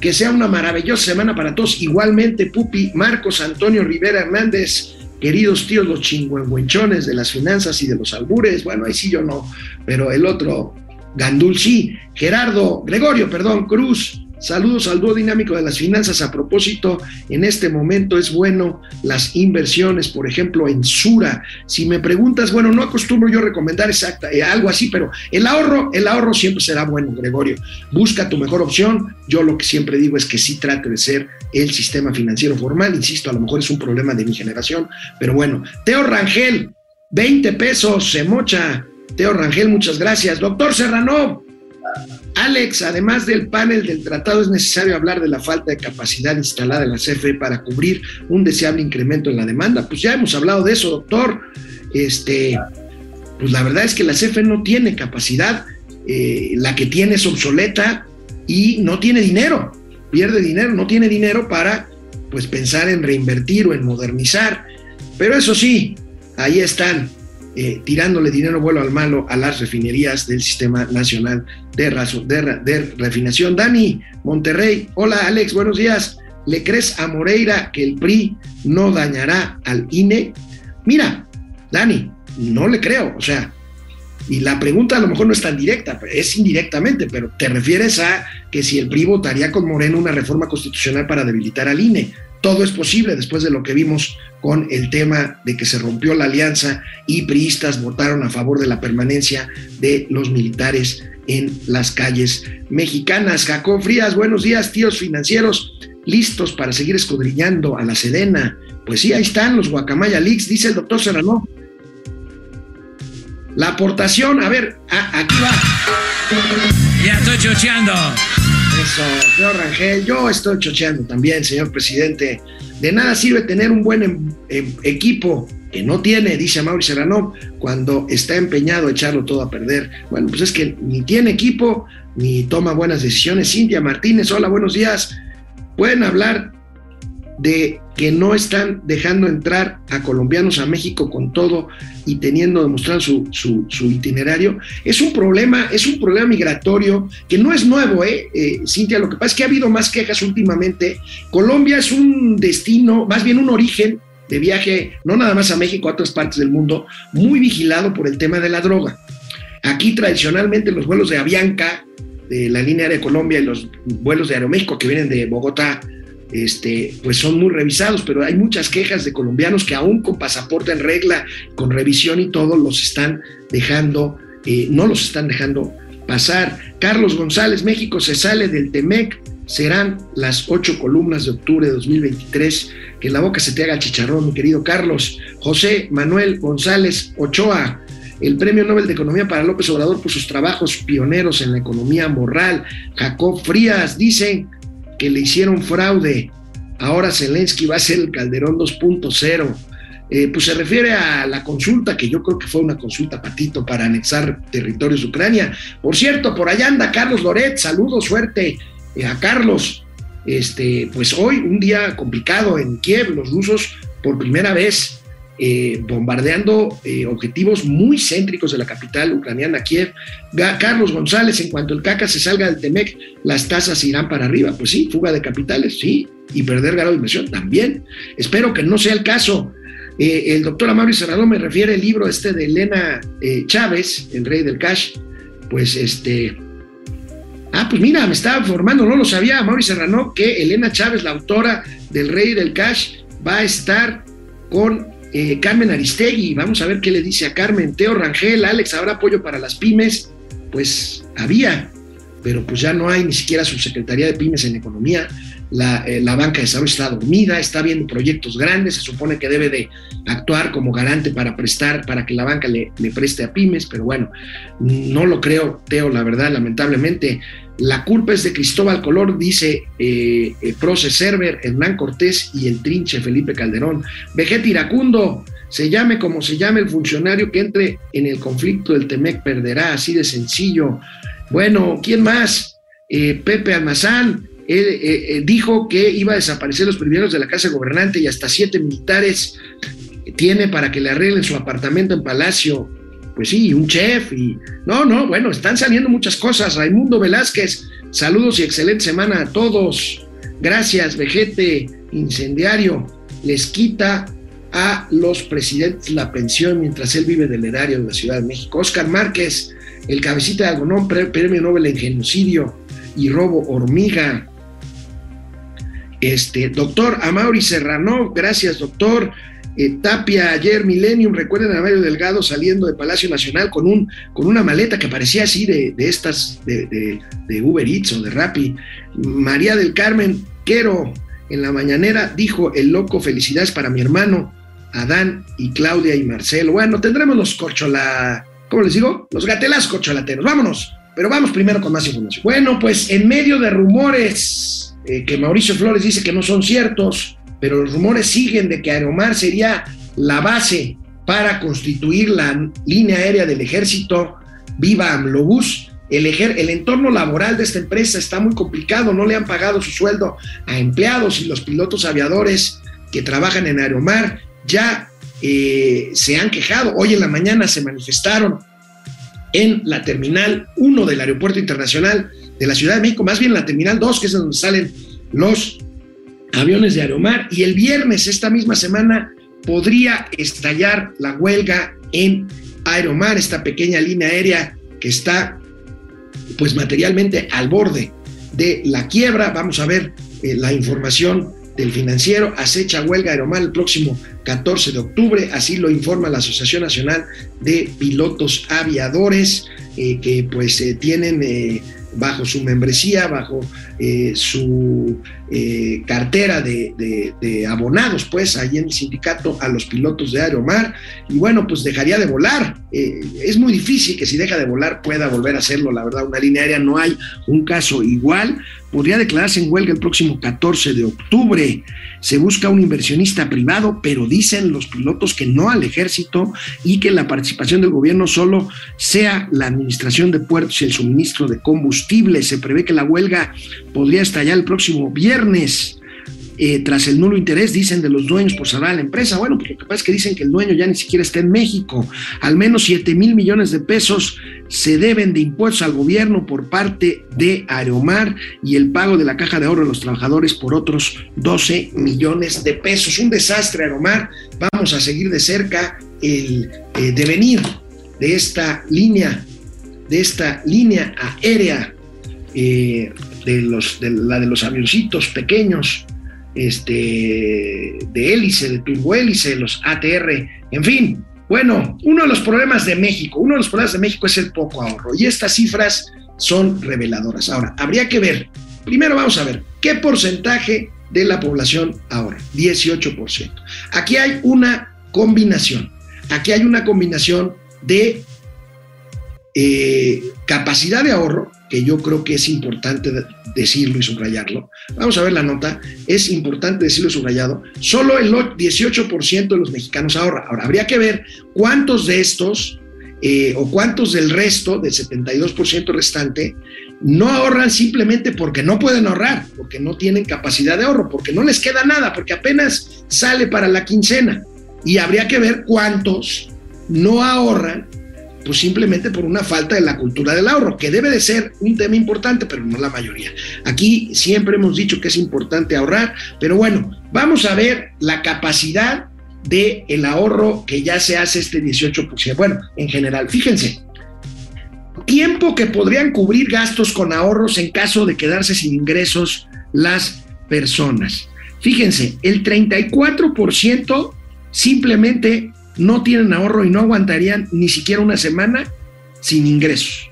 Que sea una maravillosa semana para todos. Igualmente, Pupi, Marcos Antonio Rivera Hernández, queridos tíos los chingüengüenchones de las finanzas y de los albures. Bueno, ahí sí yo no, pero el otro, Gandul sí. Gerardo, Gregorio, perdón, Cruz. Saludos al dúo dinámico de las finanzas. A propósito, en este momento es bueno las inversiones, por ejemplo, en Sura. Si me preguntas, bueno, no acostumbro yo recomendar exacta, eh, algo así, pero el ahorro, el ahorro siempre será bueno, Gregorio. Busca tu mejor opción. Yo lo que siempre digo es que sí trate de ser el sistema financiero formal. Insisto, a lo mejor es un problema de mi generación, pero bueno. Teo Rangel, 20 pesos, se mocha. Teo Rangel, muchas gracias. Doctor Serrano, Alex, además del panel del tratado, es necesario hablar de la falta de capacidad instalada en la CFE para cubrir un deseable incremento en la demanda. Pues ya hemos hablado de eso, doctor. Este, pues la verdad es que la CFE no tiene capacidad, eh, la que tiene es obsoleta y no tiene dinero, pierde dinero, no tiene dinero para pues pensar en reinvertir o en modernizar. Pero eso sí, ahí están eh, tirándole dinero vuelo al malo a las refinerías del Sistema Nacional de, de, de Refinación. Dani, Monterrey, hola Alex, buenos días. ¿Le crees a Moreira que el PRI no dañará al INE? Mira, Dani, no le creo, o sea, y la pregunta a lo mejor no es tan directa, es indirectamente, pero te refieres a que si el PRI votaría con Moreno una reforma constitucional para debilitar al INE. Todo es posible después de lo que vimos con el tema de que se rompió la alianza y priistas votaron a favor de la permanencia de los militares en las calles mexicanas. Jacob Frías, buenos días, tíos financieros, listos para seguir escudriñando a la Sedena. Pues sí, ahí están los Guacamaya Leaks, dice el doctor Serrano. La aportación, a ver, aquí va. Ya estoy chocheando. Eso, señor Rangel, yo estoy chocheando también, señor presidente. De nada sirve tener un buen em- em- equipo que no tiene, dice Mauricio Serrano, cuando está empeñado a echarlo todo a perder. Bueno, pues es que ni tiene equipo, ni toma buenas decisiones. Cintia Martínez, hola, buenos días. Pueden hablar de que no están dejando entrar a colombianos a México con todo y teniendo demostrado su, su, su itinerario. Es un problema, es un problema migratorio que no es nuevo, ¿eh? Eh, Cintia, lo que pasa es que ha habido más quejas últimamente. Colombia es un destino, más bien un origen de viaje, no nada más a México, a otras partes del mundo, muy vigilado por el tema de la droga. Aquí tradicionalmente los vuelos de Avianca, de la línea de Colombia y los vuelos de Aeroméxico que vienen de Bogotá, este, pues son muy revisados, pero hay muchas quejas de colombianos que aún con pasaporte en regla, con revisión y todo, los están dejando, eh, no los están dejando pasar. Carlos González, México se sale del TEMEC, serán las ocho columnas de octubre de 2023. Que la boca se te haga chicharrón, mi querido Carlos. José Manuel González Ochoa, el Premio Nobel de Economía para López Obrador por sus trabajos pioneros en la economía moral. Jacob Frías, dicen que le hicieron fraude. ahora Zelensky va a ser el Calderón 2.0. Eh, pues se refiere a la consulta, que yo creo que fue una consulta patito para anexar territorios de Ucrania. Por cierto, por allá anda Carlos Loret, saludos, suerte eh, a Carlos. Este, pues hoy un día complicado en Kiev, los rusos por primera vez eh, bombardeando eh, objetivos muy céntricos de la capital ucraniana, Kiev. Carlos González, en cuanto el caca se salga del Temec, las tasas irán para arriba. Pues sí, fuga de capitales, sí, y perder grado de inversión también. Espero que no sea el caso. Eh, el doctor Amaury Serrano me refiere el libro este de Elena Chávez, El Rey del Cash. Pues este. Ah, pues mira, me estaba formando, no lo sabía, Mauri Serrano, que Elena Chávez, la autora del Rey del Cash, va a estar con eh, Carmen Aristegui, vamos a ver qué le dice a Carmen, Teo Rangel, Alex, ¿habrá apoyo para las pymes? Pues había, pero pues ya no hay ni siquiera subsecretaría de pymes en economía. La, eh, banca de desarrollo está dormida, está viendo proyectos grandes, se supone que debe de actuar como garante para prestar, para que la banca le, le preste a pymes, pero bueno, no lo creo, Teo, la verdad, lamentablemente. La culpa es de Cristóbal Color, dice eh, eh Proce Server, Hernán Cortés y el trinche Felipe Calderón. Vegeta Iracundo, se llame como se llame el funcionario que entre en el conflicto del Temec perderá, así de sencillo. Bueno, ¿quién más? Eh, Pepe Almazán eh, dijo que iba a desaparecer los primeros de la casa gobernante y hasta siete militares tiene para que le arreglen su apartamento en Palacio pues sí, un chef y... No, no, bueno, están saliendo muchas cosas. Raimundo Velázquez, saludos y excelente semana a todos. Gracias, vejete incendiario. Les quita a los presidentes la pensión mientras él vive del erario de la Ciudad de México. Oscar Márquez, el cabecita de algodón, premio Nobel en genocidio y robo hormiga. Este, doctor Amaury Serrano, gracias, doctor. Eh, Tapia ayer, Millennium, recuerden a Mario Delgado saliendo de Palacio Nacional con, un, con una maleta que parecía así de, estas de, de, Uber Eats o de Rappi. María del Carmen Quero en la mañanera dijo el loco, felicidades para mi hermano Adán y Claudia y Marcelo. Bueno, tendremos los corchola, ¿cómo les digo? Los gatelas corcholateros. Vámonos, pero vamos primero con más información. Bueno, pues en medio de rumores eh, que Mauricio Flores dice que no son ciertos, pero los rumores siguen de que Aeromar sería la base para constituir la línea aérea del ejército Viva Amlobús. El, el entorno laboral de esta empresa está muy complicado, no le han pagado su sueldo a empleados y los pilotos aviadores que trabajan en Aeromar ya eh, se han quejado. Hoy en la mañana se manifestaron en la terminal 1 del Aeropuerto Internacional de la Ciudad de México, más bien la terminal 2, que es donde salen los aviones de Aeromar y el viernes, esta misma semana, podría estallar la huelga en Aeromar, esta pequeña línea aérea que está pues materialmente al borde de la quiebra. Vamos a ver eh, la información del financiero. Acecha huelga Aeromar el próximo 14 de octubre, así lo informa la Asociación Nacional de Pilotos Aviadores, eh, que pues eh, tienen bajo su membresía, bajo eh, su eh, cartera de, abonados, pues, ahí en el sindicato a los pilotos de Aeromar, y bueno, pues dejaría de volar. Eh, es muy difícil que si deja de volar pueda volver a hacerlo, la verdad, una línea aérea no hay un caso igual. Podría declararse en huelga el próximo 14 de octubre. Se busca un inversionista privado, pero dicen los pilotos que no al ejército y que la participación del gobierno solo sea la administración de puertos y el suministro de combustible. Se prevé que la huelga podría estallar el próximo viernes. Eh, tras el nulo interés, dicen de los dueños por a la empresa. Bueno, pues lo que pasa es que dicen que el dueño ya ni siquiera está en México. Al menos 7 mil millones de pesos se deben de impuestos al gobierno por parte de Aeromar y el pago de la caja de ahorro de los trabajadores por otros 12 millones de pesos. Un desastre, Aeromar. Vamos a seguir de cerca el eh, devenir de esta línea, de esta línea aérea eh, de, los, de la de los avioncitos pequeños, este, de hélice, de turbohélice, los ATR, en fin. Bueno, uno de los problemas de México, uno de los problemas de México es el poco ahorro y estas cifras son reveladoras. Ahora, habría que ver, primero vamos a ver qué porcentaje de la población ahorra, 18%. Aquí hay una combinación, aquí hay una combinación de eh, capacidad de ahorro, que yo creo que es importante decirlo y subrayarlo. Vamos a ver la nota, es importante decirlo y subrayado. Solo el 18% de los mexicanos ahorra. Ahora, habría que ver cuántos de estos eh, o cuántos del resto, del 72% restante, no ahorran simplemente porque no pueden ahorrar, porque no tienen capacidad de ahorro, porque no les queda nada, porque apenas sale para la quincena. Y habría que ver cuántos no ahorran pues simplemente por una falta de la cultura del ahorro, que debe de ser un tema importante, pero no la mayoría. Aquí siempre hemos dicho que es importante ahorrar, pero bueno, vamos a ver la capacidad de el ahorro que ya se hace este 18%. Bueno, en general, fíjense, tiempo que podrían cubrir gastos con ahorros en caso de quedarse sin ingresos las personas. Fíjense, el 34% simplemente no tienen ahorro y no aguantarían ni siquiera una semana sin ingresos.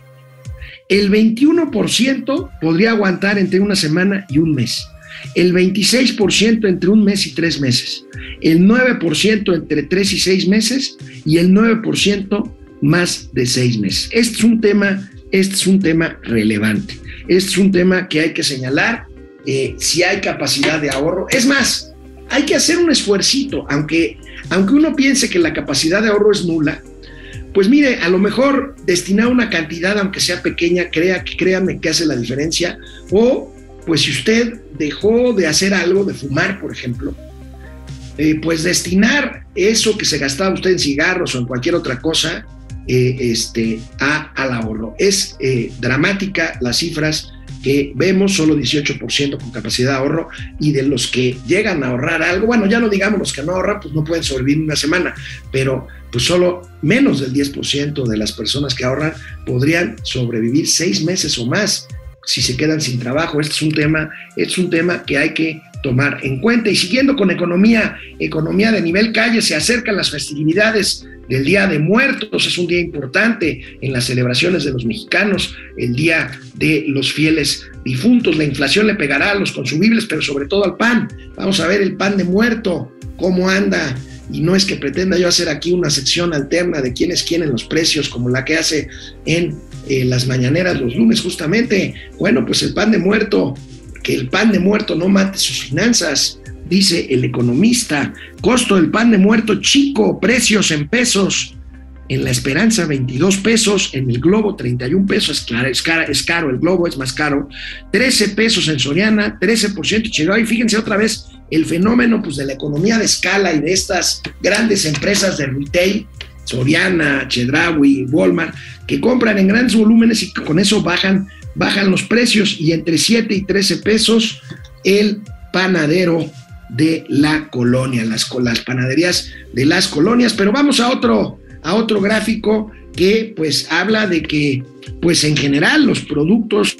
El 21% podría aguantar entre una semana y un mes. El 26% entre un mes y tres meses. El 9% entre tres y seis meses. Y el 9% más de seis meses. Este es un tema, este es un tema relevante. Este es un tema que hay que señalar eh, si hay capacidad de ahorro. Es más, hay que hacer un esfuercito, aunque aunque uno piense que la capacidad de ahorro es nula, pues mire, a lo mejor destinar una cantidad, aunque sea pequeña, crea, créame que hace la diferencia. O, pues si usted dejó de hacer algo, de fumar, por ejemplo, eh, pues destinar eso que se gastaba usted en cigarros o en cualquier otra cosa eh, este, a, al ahorro. Es eh, dramática las cifras que vemos, solo 18% con capacidad de ahorro, y de los que llegan a ahorrar algo, bueno, ya no digamos los que no ahorran, pues no pueden sobrevivir una semana, pero pues solo menos del 10% de las personas que ahorran podrían sobrevivir seis meses o más si se quedan sin trabajo. Este es un tema, este es un tema que hay que tomar en cuenta. Y siguiendo con economía, economía de nivel calle, se acercan las festividades del Día de Muertos, es un día importante en las celebraciones de los mexicanos, el Día de los fieles difuntos. La inflación le pegará a los consumibles, pero sobre todo al pan. Vamos a ver el pan de muerto, cómo anda. Y no es que pretenda yo hacer aquí una sección alterna de quién es los precios, como la que hace en eh, las mañaneras los lunes justamente. Bueno, pues el pan de muerto, que el pan de muerto no mate sus finanzas dice el economista. Costo del pan de muerto chico, precios en pesos. En la Esperanza 22 pesos, en el Globo 31 pesos, es, claro, es, es caro, el Globo es más caro, 13 pesos en Soriana, 13% Chihuahua, y fíjense otra vez el fenómeno pues, de la economía de escala y de estas grandes empresas de retail, Soriana, Chedraui, Walmart, que compran en grandes volúmenes y con eso bajan, bajan los precios y entre 7 y 13 pesos el panadero de la colonia, las, las panaderías de las colonias. Pero vamos a otro, a otro gráfico que pues habla de que pues en general los productos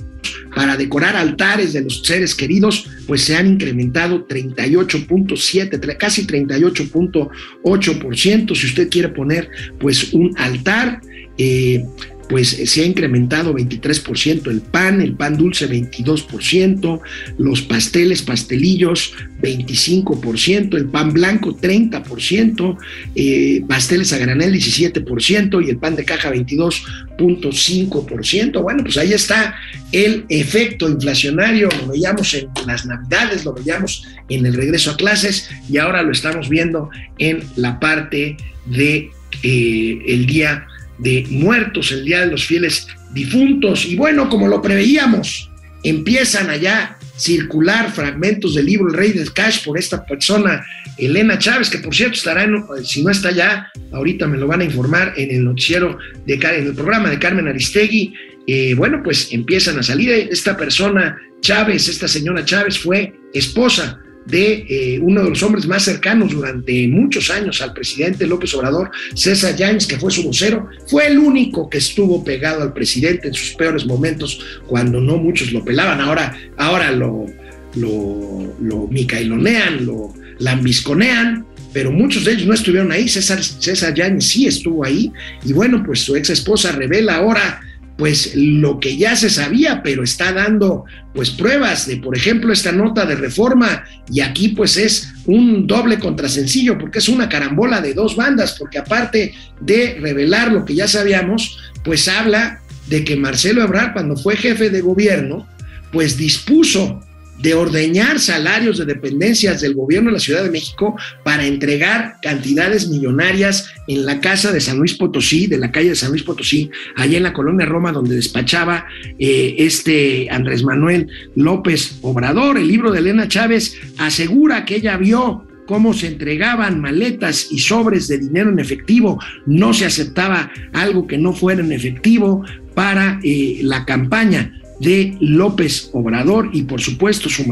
para decorar altares de los seres queridos, pues se han incrementado 38.7, casi 38.8%. Si usted quiere poner pues un altar, eh, pues eh, se ha incrementado 23% el pan, el pan dulce 22%, los pasteles, pastelillos 25%, el pan blanco 30%, eh, pasteles a granel 17% y el pan de caja 22.5%. Bueno, pues ahí está el efecto inflacionario, lo veíamos en las navidades, lo veíamos en el regreso a clases y ahora lo estamos viendo en la parte de eh, el día de muertos, el Día de los Fieles Difuntos. Y bueno, como lo preveíamos, empiezan allá circular fragmentos del libro El Rey del Cash por esta persona, Elena Chávez, que por cierto estará, en, si no está ya, ahorita me lo van a informar en el noticiero, de, en el programa de Carmen Aristegui. Eh, bueno, pues empiezan a salir. Esta persona, Chávez, esta señora Chávez fue esposa de eh, uno de los hombres más cercanos durante muchos años al presidente López Obrador, César Yáñez, que fue su vocero, fue el único que estuvo pegado al presidente en sus peores momentos, cuando no muchos lo pelaban. Ahora, ahora lo, lo, lo micailonean, lo lambisconean, pero muchos de ellos no estuvieron ahí. César, César Yáñez sí estuvo ahí, y bueno, pues su ex esposa revela ahora pues lo que ya se sabía, pero está dando pues pruebas de, por ejemplo, esta nota de reforma y aquí pues es un doble contrasencillo porque es una carambola de dos bandas, porque aparte de revelar lo que ya sabíamos, pues habla de que Marcelo Ebrard, cuando fue jefe de gobierno, pues dispuso de ordeñar salarios de dependencias del gobierno de la Ciudad de México para entregar cantidades millonarias en la casa de San Luis Potosí, de la calle de San Luis Potosí, allá en la colonia Roma, donde despachaba eh, este Andrés Manuel López Obrador. El libro de Elena Chávez asegura que ella vio cómo se entregaban maletas y sobres de dinero en efectivo, no se aceptaba algo que no fuera en efectivo para eh, la campaña de López Obrador y por supuesto su,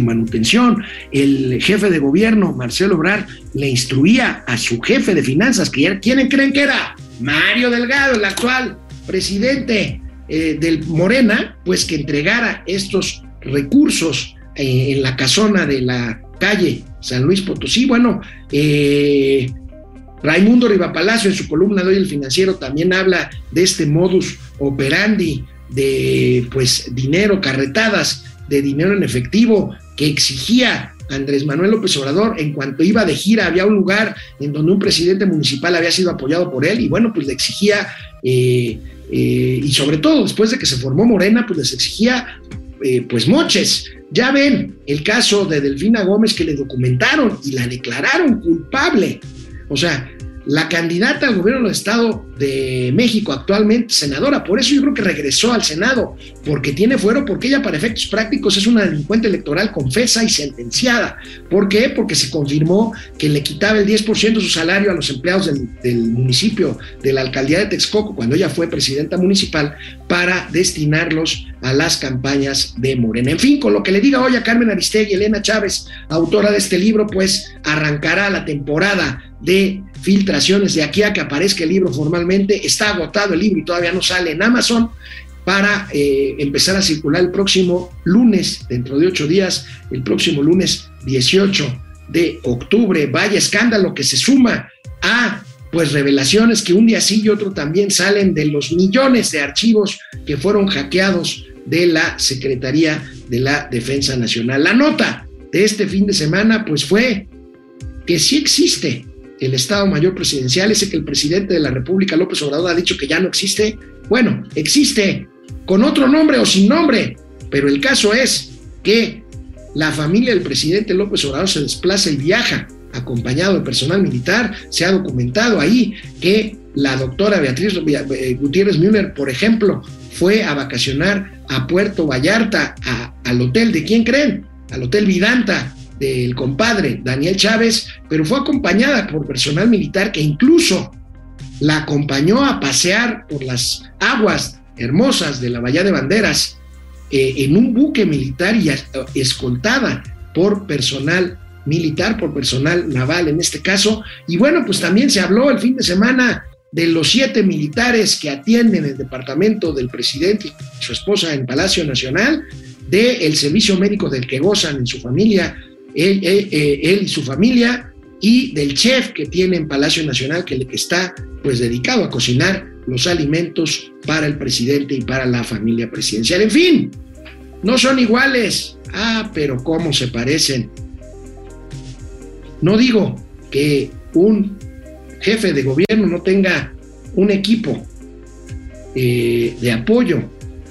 manutención. El jefe de gobierno, Marcelo Obrar, le instruía a su jefe de finanzas, que era, ¿quiénes creen que era? Mario Delgado, el actual presidente eh, del Morena, pues que entregara estos recursos eh, en la casona de la calle San Luis Potosí. Bueno, eh, Raimundo Rivapalacio en su columna de hoy El Financiero también habla de este modus operandi de pues dinero, carretadas de dinero en efectivo que exigía Andrés Manuel López Obrador en cuanto iba de gira. Había un lugar en donde un presidente municipal había sido apoyado por él y bueno pues le exigía eh, eh, y sobre todo después de que se formó Morena pues les exigía eh, pues moches. Ya ven el caso de Delfina Gómez que le documentaron y la declararon culpable. O sea la candidata al gobierno del Estado de México actualmente, senadora. Por eso yo creo que regresó al Senado, porque tiene fuero, porque ella para efectos prácticos es una delincuente electoral confesa y sentenciada. ¿Por qué? Porque se confirmó que le quitaba el 10% de su salario a los empleados del, municipio, de la alcaldía de Texcoco, cuando ella fue presidenta municipal, para destinarlos a las campañas de Morena. En fin, con lo que le diga hoy a Carmen Aristegui, Elena Chávez, autora de este libro, pues arrancará la temporada de filtraciones de aquí a que aparezca el libro formalmente. Está agotado el libro y todavía no sale en Amazon para eh, empezar a circular el próximo lunes, dentro de ocho días, el próximo lunes 18 de octubre. Vaya escándalo que se suma a pues revelaciones que un día sí y otro también salen de los millones de archivos que fueron hackeados de la Secretaría de la Defensa Nacional. La nota de este fin de semana pues fue que sí existe el Estado Mayor Presidencial, ese que el presidente de la República, López Obrador, ha dicho que ya no existe. Bueno, existe con otro nombre o sin nombre, pero el caso es que la familia del presidente López Obrador se desplaza y viaja acompañado de personal militar. Se ha documentado ahí que la doctora Beatriz eh, Gutiérrez Müller, por ejemplo, fue a vacacionar a Puerto Vallarta, al hotel de quién creen, al hotel Vidanta, del compadre Daniel Chávez, pero fue acompañada por personal militar que incluso la acompañó a pasear por las aguas hermosas de la Bahía de Banderas eh, en un buque militar y escoltada por personal militar, por personal naval en este caso. Y bueno, pues también se habló el fin de semana de los siete militares que atienden el departamento del presidente y su esposa en Palacio Nacional, del servicio médico del que gozan en su familia eh, él, y su familia, y del chef que tiene en Palacio Nacional, que, que está pues dedicado a cocinar los alimentos para el presidente y para la familia presidencial. En fin, no son iguales. Ah, pero cómo se parecen. No digo que un jefe de gobierno no tenga un equipo eh, de apoyo.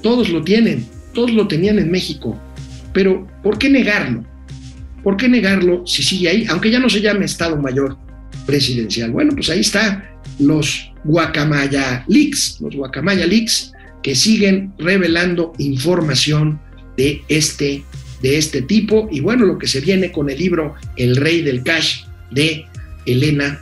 Todos lo tienen, todos lo tenían en México. Pero, ¿por qué negarlo? ¿Por qué negarlo si sigue ahí? Aunque ya no se llame Estado Mayor Presidencial. Bueno, pues ahí está los Guacamaya Leaks, los Guacamaya Leaks que siguen revelando información de este, de este tipo. Y bueno, lo que se viene con el libro El Rey del Cash de Elena,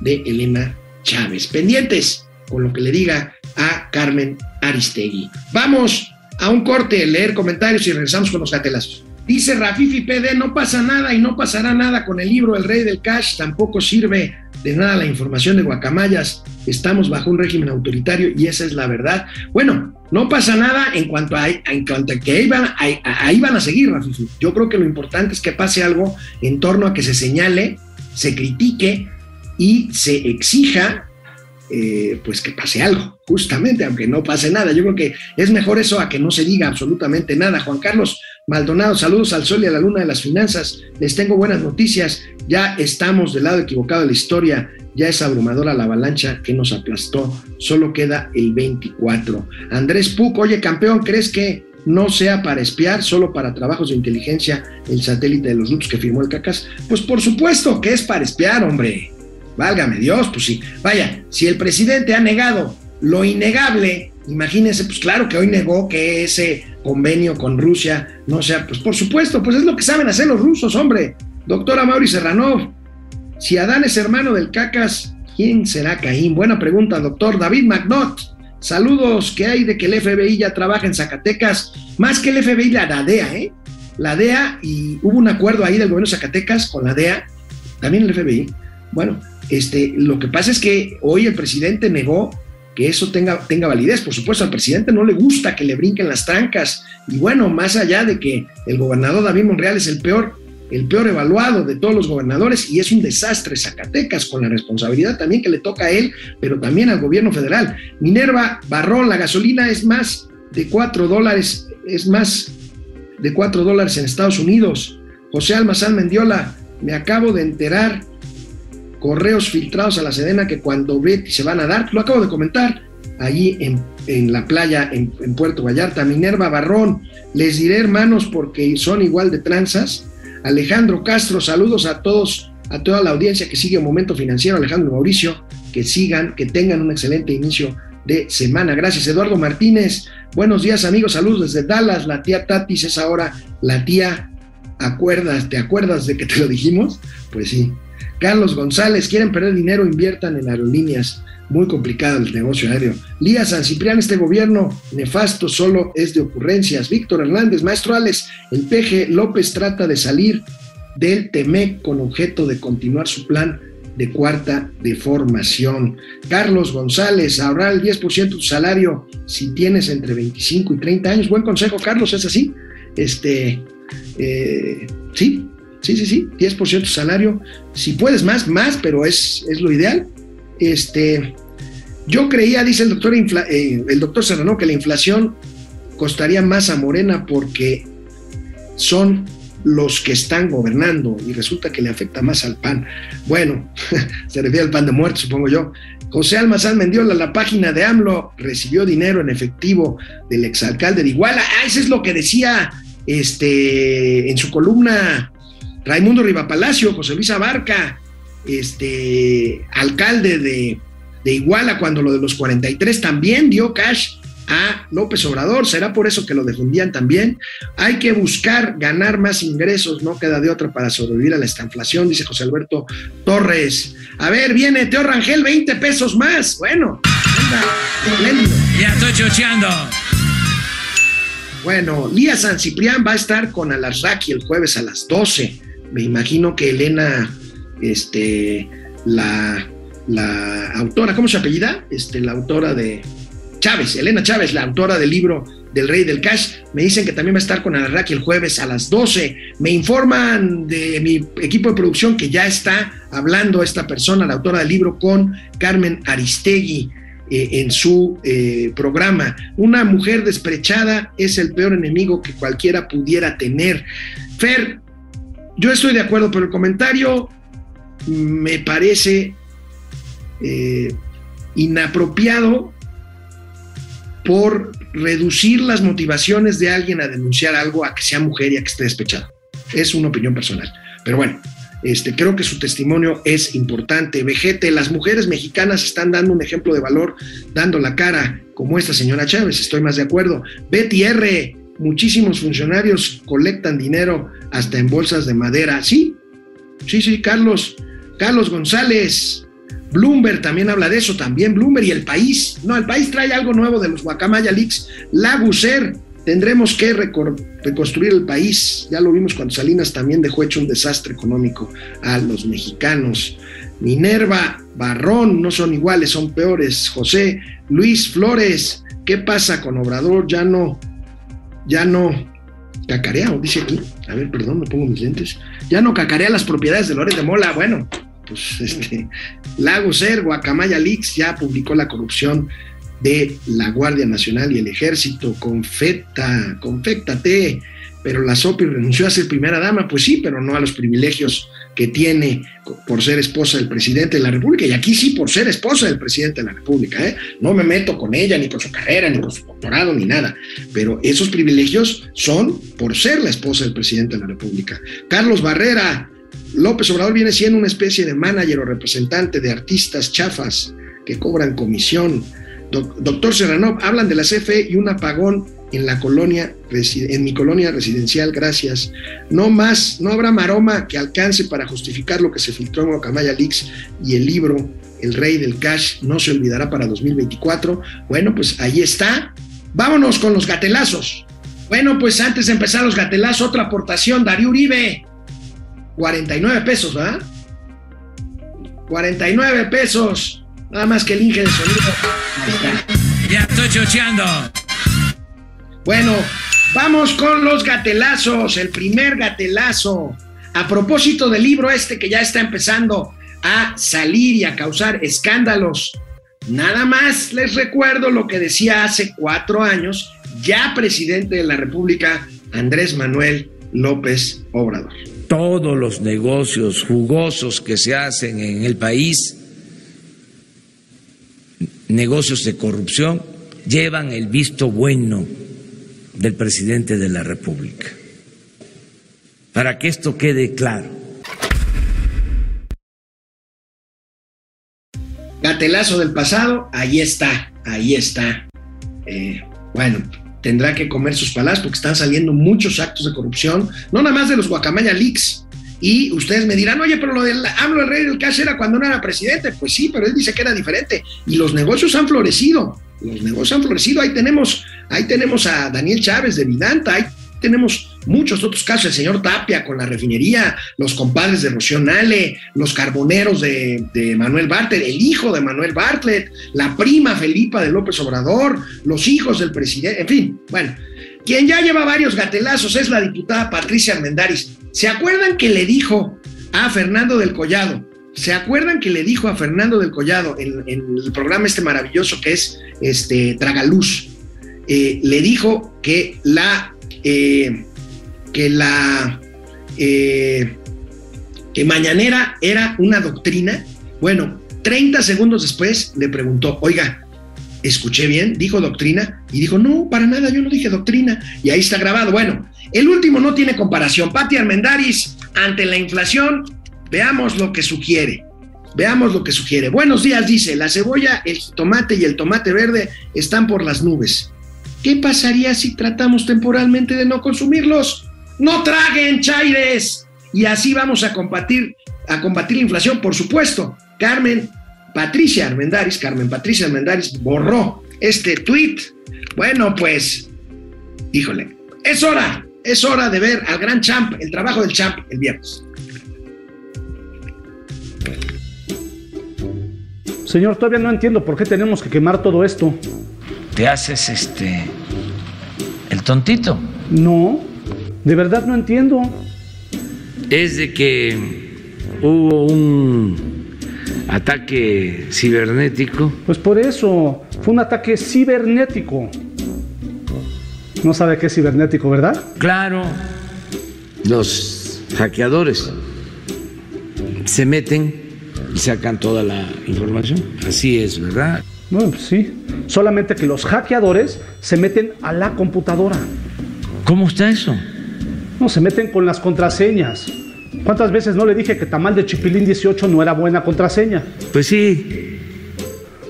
de Elena Chávez. Pendientes con lo que le diga a Carmen Aristegui. Vamos a un corte, leer comentarios y regresamos con los gatelazos. Dice Rafifi PD, no pasa nada y no pasará nada con el libro El Rey del Cash, tampoco sirve de nada la información de Guacamayas, estamos bajo un régimen autoritario y esa es la verdad. Bueno, no pasa nada en cuanto a, en cuanto a que ahí van, a seguir, Rafifi. Yo creo que lo importante es que pase algo en torno a que se señale, se critique y se exija eh, pues que pase algo, justamente, aunque no pase nada. Yo creo que es mejor eso a que no se diga absolutamente nada. Juan Carlos Maldonado, saludos al sol y a la luna de las finanzas. Les tengo buenas noticias. Ya estamos del lado equivocado de la historia ya es abrumadora la avalancha que nos aplastó, solo queda el 24. Andrés Puc, oye campeón, ¿crees que no sea para espiar, solo para trabajos de inteligencia el satélite de los grupos que firmó el CACAS? Pues por supuesto que es para espiar, hombre. Válgame Dios, pues sí. Vaya, si el presidente ha negado lo innegable, imagínense, pues claro que hoy negó que ese convenio con Rusia no sea, pues por supuesto, pues es lo que saben hacer los rusos, hombre. Doctora Mauri Serranov, si Adán es hermano del Cacas, ¿quién será Caín? Buena pregunta, doctor David McNaught. Saludos, ¿qué hay de que el FBI ya trabaja en Zacatecas? Más que el FBI, la DEA, ¿eh? La DEA, y hubo un acuerdo ahí del gobierno de Zacatecas con la DEA, también el FBI. Bueno, este, lo que pasa es que hoy el presidente negó que eso tenga, tenga validez. Por supuesto, al presidente no le gusta que le brinquen las trancas. Y bueno, más allá de que el gobernador David Monreal es el peor, el peor evaluado de todos los gobernadores y es un desastre Zacatecas con la responsabilidad también que le toca a él, pero también al gobierno federal. Minerva Barrón, la gasolina es más de 4 dólares, es más de 4 dólares en Estados Unidos. José Almazán Mendiola, me acabo de enterar correos filtrados a la Sedena que cuando Betty se van a dar, lo acabo de comentar, allí en, en la playa en, Puerto Vallarta, Minerva Barrón, les diré hermanos porque son igual de tranzas, Alejandro Castro, saludos a todos, a toda la audiencia que sigue Momento Financiero, Alejandro Mauricio, que sigan, que tengan un excelente inicio de semana. Gracias, Eduardo Martínez. Buenos días, amigos. Saludos desde Dallas. La tía Tatis es ahora la tía. ¿Acuerdas? ¿Te acuerdas de que te lo dijimos? Pues sí. Carlos González, quieren perder dinero, inviertan en aerolíneas. Muy complicado el negocio aéreo. Lía San Ciprián, este gobierno nefasto solo es de ocurrencias. Víctor Hernández, maestro Alex, el PG López trata de salir del TEMEC con objeto de continuar su plan de cuarta de formación. Carlos González, ahorrar el 10% de tu salario si tienes entre 25 y 30 años. Buen consejo, Carlos, es así. Este, eh, sí, sí, sí, sí, 10% de salario. Si puedes más, más, pero es, es lo ideal. Este, yo creía, dice el doctor, eh, el doctor Serrano, que la inflación costaría más a Morena porque son los que están gobernando y resulta que le afecta más al PAN. Bueno, *laughs* se refiere al pan de muerte, supongo yo. José Almazán Mendiola, la página de AMLO, recibió dinero en efectivo del exalcalde de Iguala. Ah, eso es lo que decía este, en su columna Raimundo Rivapalacio, José Luis Abarca, este, alcalde de, de Iguala, cuando lo de los 43 también dio cash a López Obrador, será por eso que lo defendían también. Hay que buscar ganar más ingresos, no queda de otra para sobrevivir a la estanflación, dice José Alberto Torres. A ver, viene Teo Rangel, 20 pesos más. Bueno, anda, Ya estoy chocheando. Bueno, Lía San Ciprián va a estar con Alasraki el jueves a las 12. Me imagino que Elena, este, la, la autora, ¿cómo se apellida? Este, la autora de, Chávez, Elena Chávez, la autora del libro del Rey del Cash, me dicen que también va a estar con Alarraqui el jueves a las 12. Me informan de mi equipo de producción que ya está hablando esta persona, la autora del libro, con Carmen Aristegui. Eh, en su eh, programa. Una mujer desprechada es el peor enemigo que cualquiera pudiera tener. Fer, yo estoy de acuerdo, pero el comentario me parece eh, inapropiado por reducir las motivaciones de alguien a denunciar algo a que sea mujer y a que esté despechado. Es una opinión personal. Pero bueno, este, creo que su testimonio es importante. Vejete, las mujeres mexicanas están dando un ejemplo de valor, dando la cara, como esta señora Chávez, estoy más de acuerdo. Betty R., muchísimos funcionarios colectan dinero hasta en bolsas de madera. Sí, sí, sí, Carlos, Carlos González, Bloomberg también habla de eso, también Bloomberg y el país. No, el país trae algo nuevo de los Guacamaya Leaks. Laguser, tendremos que reconstruir el país. Ya lo vimos cuando Salinas también dejó hecho un desastre económico a los mexicanos. Minerva, Barrón, no son iguales, son peores. José, Luis Flores, ¿qué pasa con Obrador? Ya no, ya no cacarea, dice aquí. A ver, perdón, me pongo mis lentes. Ya no cacarea las propiedades de Lores de Mola. Bueno, pues este, Lago Ser, Guacamaya Leaks ya publicó la corrupción de la Guardia Nacional y el Ejército. Confeta, conféctate. Pero la Sopi renunció a ser primera dama, pues sí, pero no a los privilegios que tiene por ser esposa del presidente de la República, y aquí sí por ser esposa del presidente de la República, ¿eh? no me meto con ella, ni por su carrera, ni por su doctorado, ni nada, pero esos privilegios son por ser la esposa del presidente de la República. Carlos Barrera, López Obrador viene siendo una especie de manager o representante de artistas chafas que cobran comisión. doctor Serrano, hablan de la CFE y un apagón en la colonia, en mi colonia residencial, gracias. No más, no habrá maroma que alcance para justificar lo que se filtró en Guacamaya Leaks y el libro El Rey del Cash no se olvidará para 2024. Bueno, pues ahí está. Vámonos con los gatelazos. Bueno, pues antes de empezar los gatelazos, otra aportación, Darío Uribe. 49 pesos, ¿verdad? 49 pesos. Nada más que el Inge de sonido. Ahí está. Ya estoy chocheando. Bueno, vamos con los gatelazos. El primer gatelazo. A propósito del libro este que ya está empezando a salir y a causar escándalos. Nada más les recuerdo lo que decía hace cuatro años, ya presidente de la República, Andrés Manuel López Obrador. Todos los negocios jugosos que se hacen en el país, negocios de corrupción, llevan el visto bueno del presidente de la República. Para que esto quede claro. Gatelazo del pasado, ahí está, ahí está. Eh, bueno, tendrá que comer sus palabras porque están saliendo muchos actos de corrupción, no nada más de los Guacamaya Leaks. Y ustedes me dirán, oye, pero lo del hablo del rey del cash era cuando no era presidente. Pues sí, pero él dice que era diferente. Y los negocios han florecido. Los negocios han florecido. Ahí tenemos, ahí tenemos a Daniel Chávez de Vidanta, ahí tenemos muchos otros casos, el señor Tapia con la refinería, los compadres de Rocío Nale, los carboneros de, Manuel Bartlett, el hijo de Manuel Bartlett, la prima Felipa de López Obrador, los hijos del presidente, en fin, bueno, quien ya lleva varios gatelazos es la diputada Patricia Armendaris. ¿Se acuerdan que le dijo a Fernando del Collado? ¿Se acuerdan que le dijo a Fernando del Collado en, en el programa este maravilloso que es este Tragaluz? Eh, le dijo que la eh, que la eh, que mañanera era una doctrina. Bueno, 30 segundos después le preguntó, oiga, escuché bien, dijo doctrina, y dijo, no, para nada, yo no dije doctrina, y ahí está grabado. Bueno, el último no tiene comparación. Pati Armendaris, ante la inflación, veamos lo que sugiere. Veamos lo que sugiere. Buenos días, dice, la cebolla, el tomate y el tomate verde están por las nubes. ¿Qué pasaría si tratamos temporalmente de no consumirlos? No traguen chaires. Y así vamos a combatir, a combatir la inflación, por supuesto. Carmen Patricia Armendaris, Carmen Patricia Armendaris borró este tweet. Bueno, pues, híjole, es hora, es hora de ver al gran champ, el trabajo del champ el viernes. Señor, todavía no entiendo por qué tenemos que quemar todo esto. Te haces este el tontito. No, de verdad no entiendo. Es de que hubo un ataque cibernético. Pues por eso, fue un ataque cibernético. No sabe qué es cibernético, ¿verdad? Claro, los hackeadores se meten y sacan toda la información. Así es, ¿verdad? Bueno, pues sí. Solamente que los hackeadores se meten a la computadora. ¿Cómo está eso? No, se meten con las contraseñas. ¿Cuántas veces no le dije que tamal de chipilín 18 no era buena contraseña? Pues sí.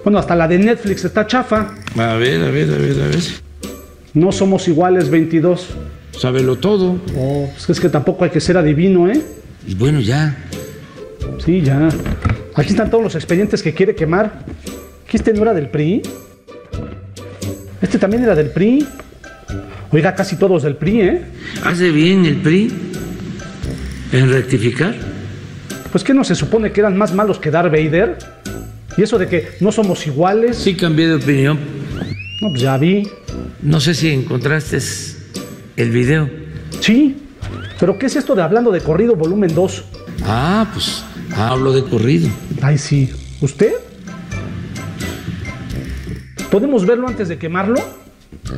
Bueno, hasta la de Netflix está chafa. A ver, a ver, a ver, a ver. No somos iguales 22. Sábelo todo. Oh, pues es que tampoco hay que ser adivino, ¿eh? Y bueno, ya. Sí, ya. Aquí están todos los expedientes que quiere quemar. ¿Que este no era del PRI? Este también era del PRI. Oiga, casi todos del PRI, ¿eh? ¿Hace bien el PRI en rectificar? Pues que no se supone que eran más malos que Darth Vader. Y eso de que no somos iguales. Sí, cambié de opinión. No, pues ya vi. No sé si encontraste el video. Sí. Pero ¿qué es esto de hablando de corrido volumen 2? Ah, pues hablo de corrido. Ay, sí. ¿Usted? ¿Podemos verlo antes de quemarlo?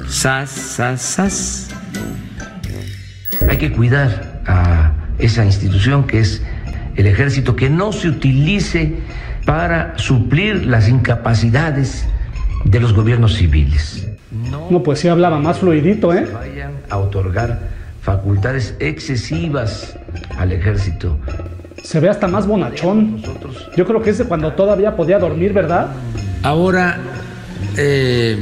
Sas, sas, sas. que cuidar a esa institución que es el ejército, que no se utilice para suplir las incapacidades de los gobiernos civiles. No, pues sí hablaba más fluidito, ¿eh? vayan a otorgar facultades excesivas al ejército. Se ve hasta más bonachón. Yo creo que es de cuando todavía podía dormir, ¿verdad? Ahora eh,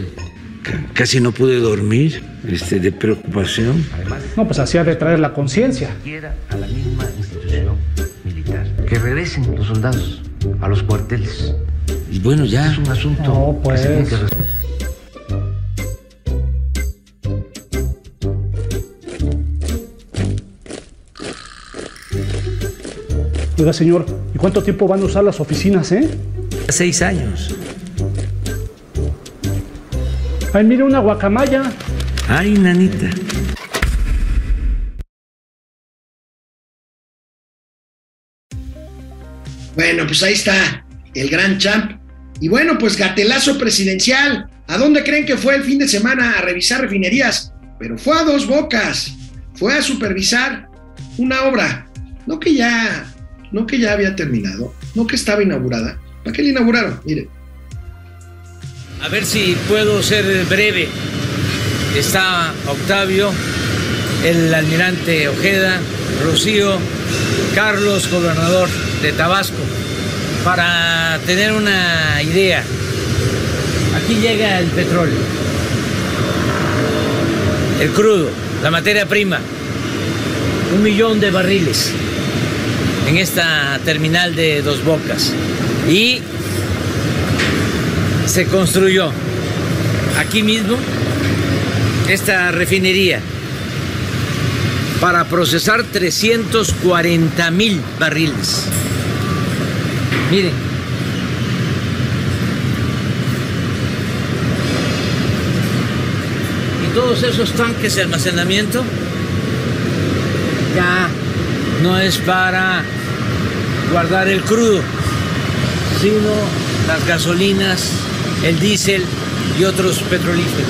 ca- casi no pude dormir este, de preocupación. Además, No, pues así ha de traer la conciencia. quiera a la misma institución militar. Que regresen los soldados a los cuarteles. Y bueno, ya es un asunto No, que se tiene pues. que. Oiga, señor, ¿y cuánto tiempo van a usar las oficinas, eh? Seis años. Ay, mire una guacamaya. Ay, nanita. Bueno, pues ahí está el gran champ. Y bueno, pues gatelazo presidencial. ¿A dónde creen que fue el fin de semana a revisar refinerías? Pero fue a dos bocas. Fue a supervisar una obra. No que ya, no que ya había terminado, no que estaba inaugurada. ¿Para qué la inauguraron? Miren. A ver si puedo ser breve. Está Octavio, el almirante Ojeda, Rocío, Carlos, gobernador de Tabasco, para tener una idea. Aquí llega el petróleo, el crudo, la materia prima, un millón de barriles en esta terminal de Dos Bocas. Y se construyó aquí mismo esta refinería para procesar 340 mil barriles. Miren. Y todos esos tanques de almacenamiento ya no es para guardar el crudo, sino las gasolinas, el diésel y otros petrolíferos.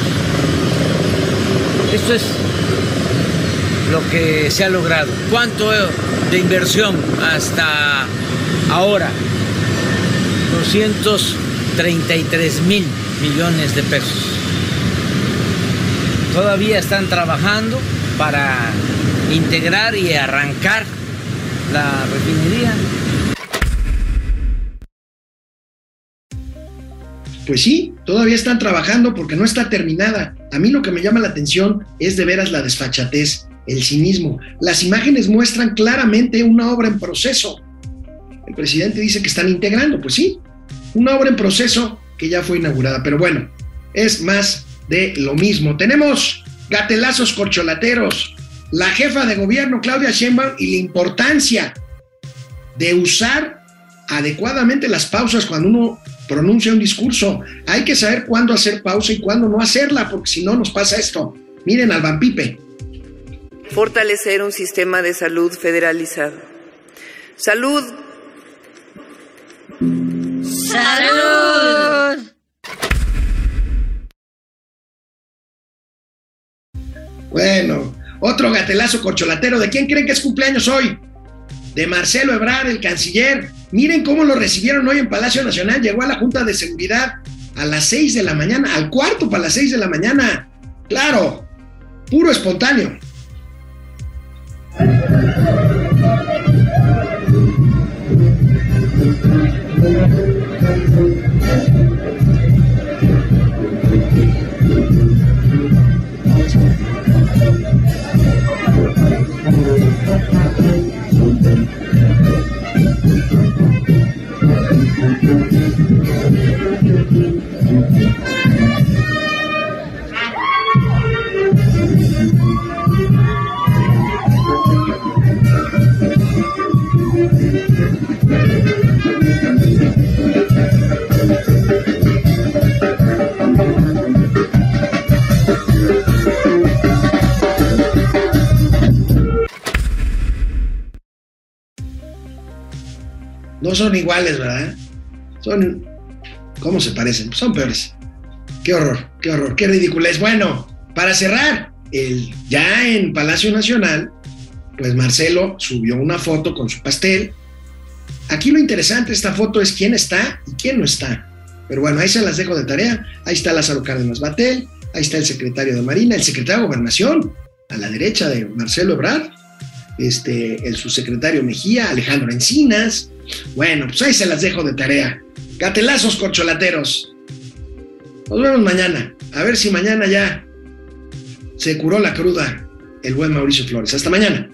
Esto es lo que se ha logrado. ¿Cuánto de inversión hasta ahora? 233 mil millones de pesos. Todavía están trabajando para integrar y arrancar la refinería. Pues sí, todavía están trabajando porque no está terminada. A mí lo que me llama la atención es de veras la desfachatez, el cinismo. Las imágenes muestran claramente una obra en proceso. El presidente dice que están integrando, pues sí, una obra en proceso que ya fue inaugurada. Pero bueno, es más de lo mismo. Tenemos gatelazos corcholateros, la jefa de gobierno Claudia Sheinbaum y la importancia de usar adecuadamente las pausas cuando uno pronuncia un discurso. Hay que saber cuándo hacer pausa y cuándo no hacerla, porque si no nos pasa esto. Miren al Vampipe. Fortalecer un sistema de salud federalizado. Salud. ¡Salud! Bueno, otro gatelazo corcholatero. ¿De quién creen que es cumpleaños hoy? De Marcelo Ebrard, el canciller. Miren cómo lo recibieron hoy en Palacio Nacional. Llegó a la Junta de Seguridad a las 6 de la mañana, al cuarto para las 6 de la mañana. Claro, puro espontáneo. Son iguales, ¿verdad? Son. ¿Cómo se parecen? Son peores. Qué horror, qué horror, qué ridiculez. Bueno, para cerrar, el, ya en Palacio Nacional, pues Marcelo subió una foto con su pastel. Aquí lo interesante de esta foto es quién está y quién no está. Pero bueno, ahí se las dejo de tarea. Ahí está Lázaro Cárdenas Batel, ahí está el secretario de Marina, el secretario de Gobernación, a la derecha de Marcelo Ebrard, este, el subsecretario Mejía, Alejandro Encinas. Bueno, pues ahí se las dejo de tarea. Gatelazos corcholateros. Nos vemos mañana. A ver si mañana ya se curó la cruda el buen Mauricio Flores. Hasta mañana.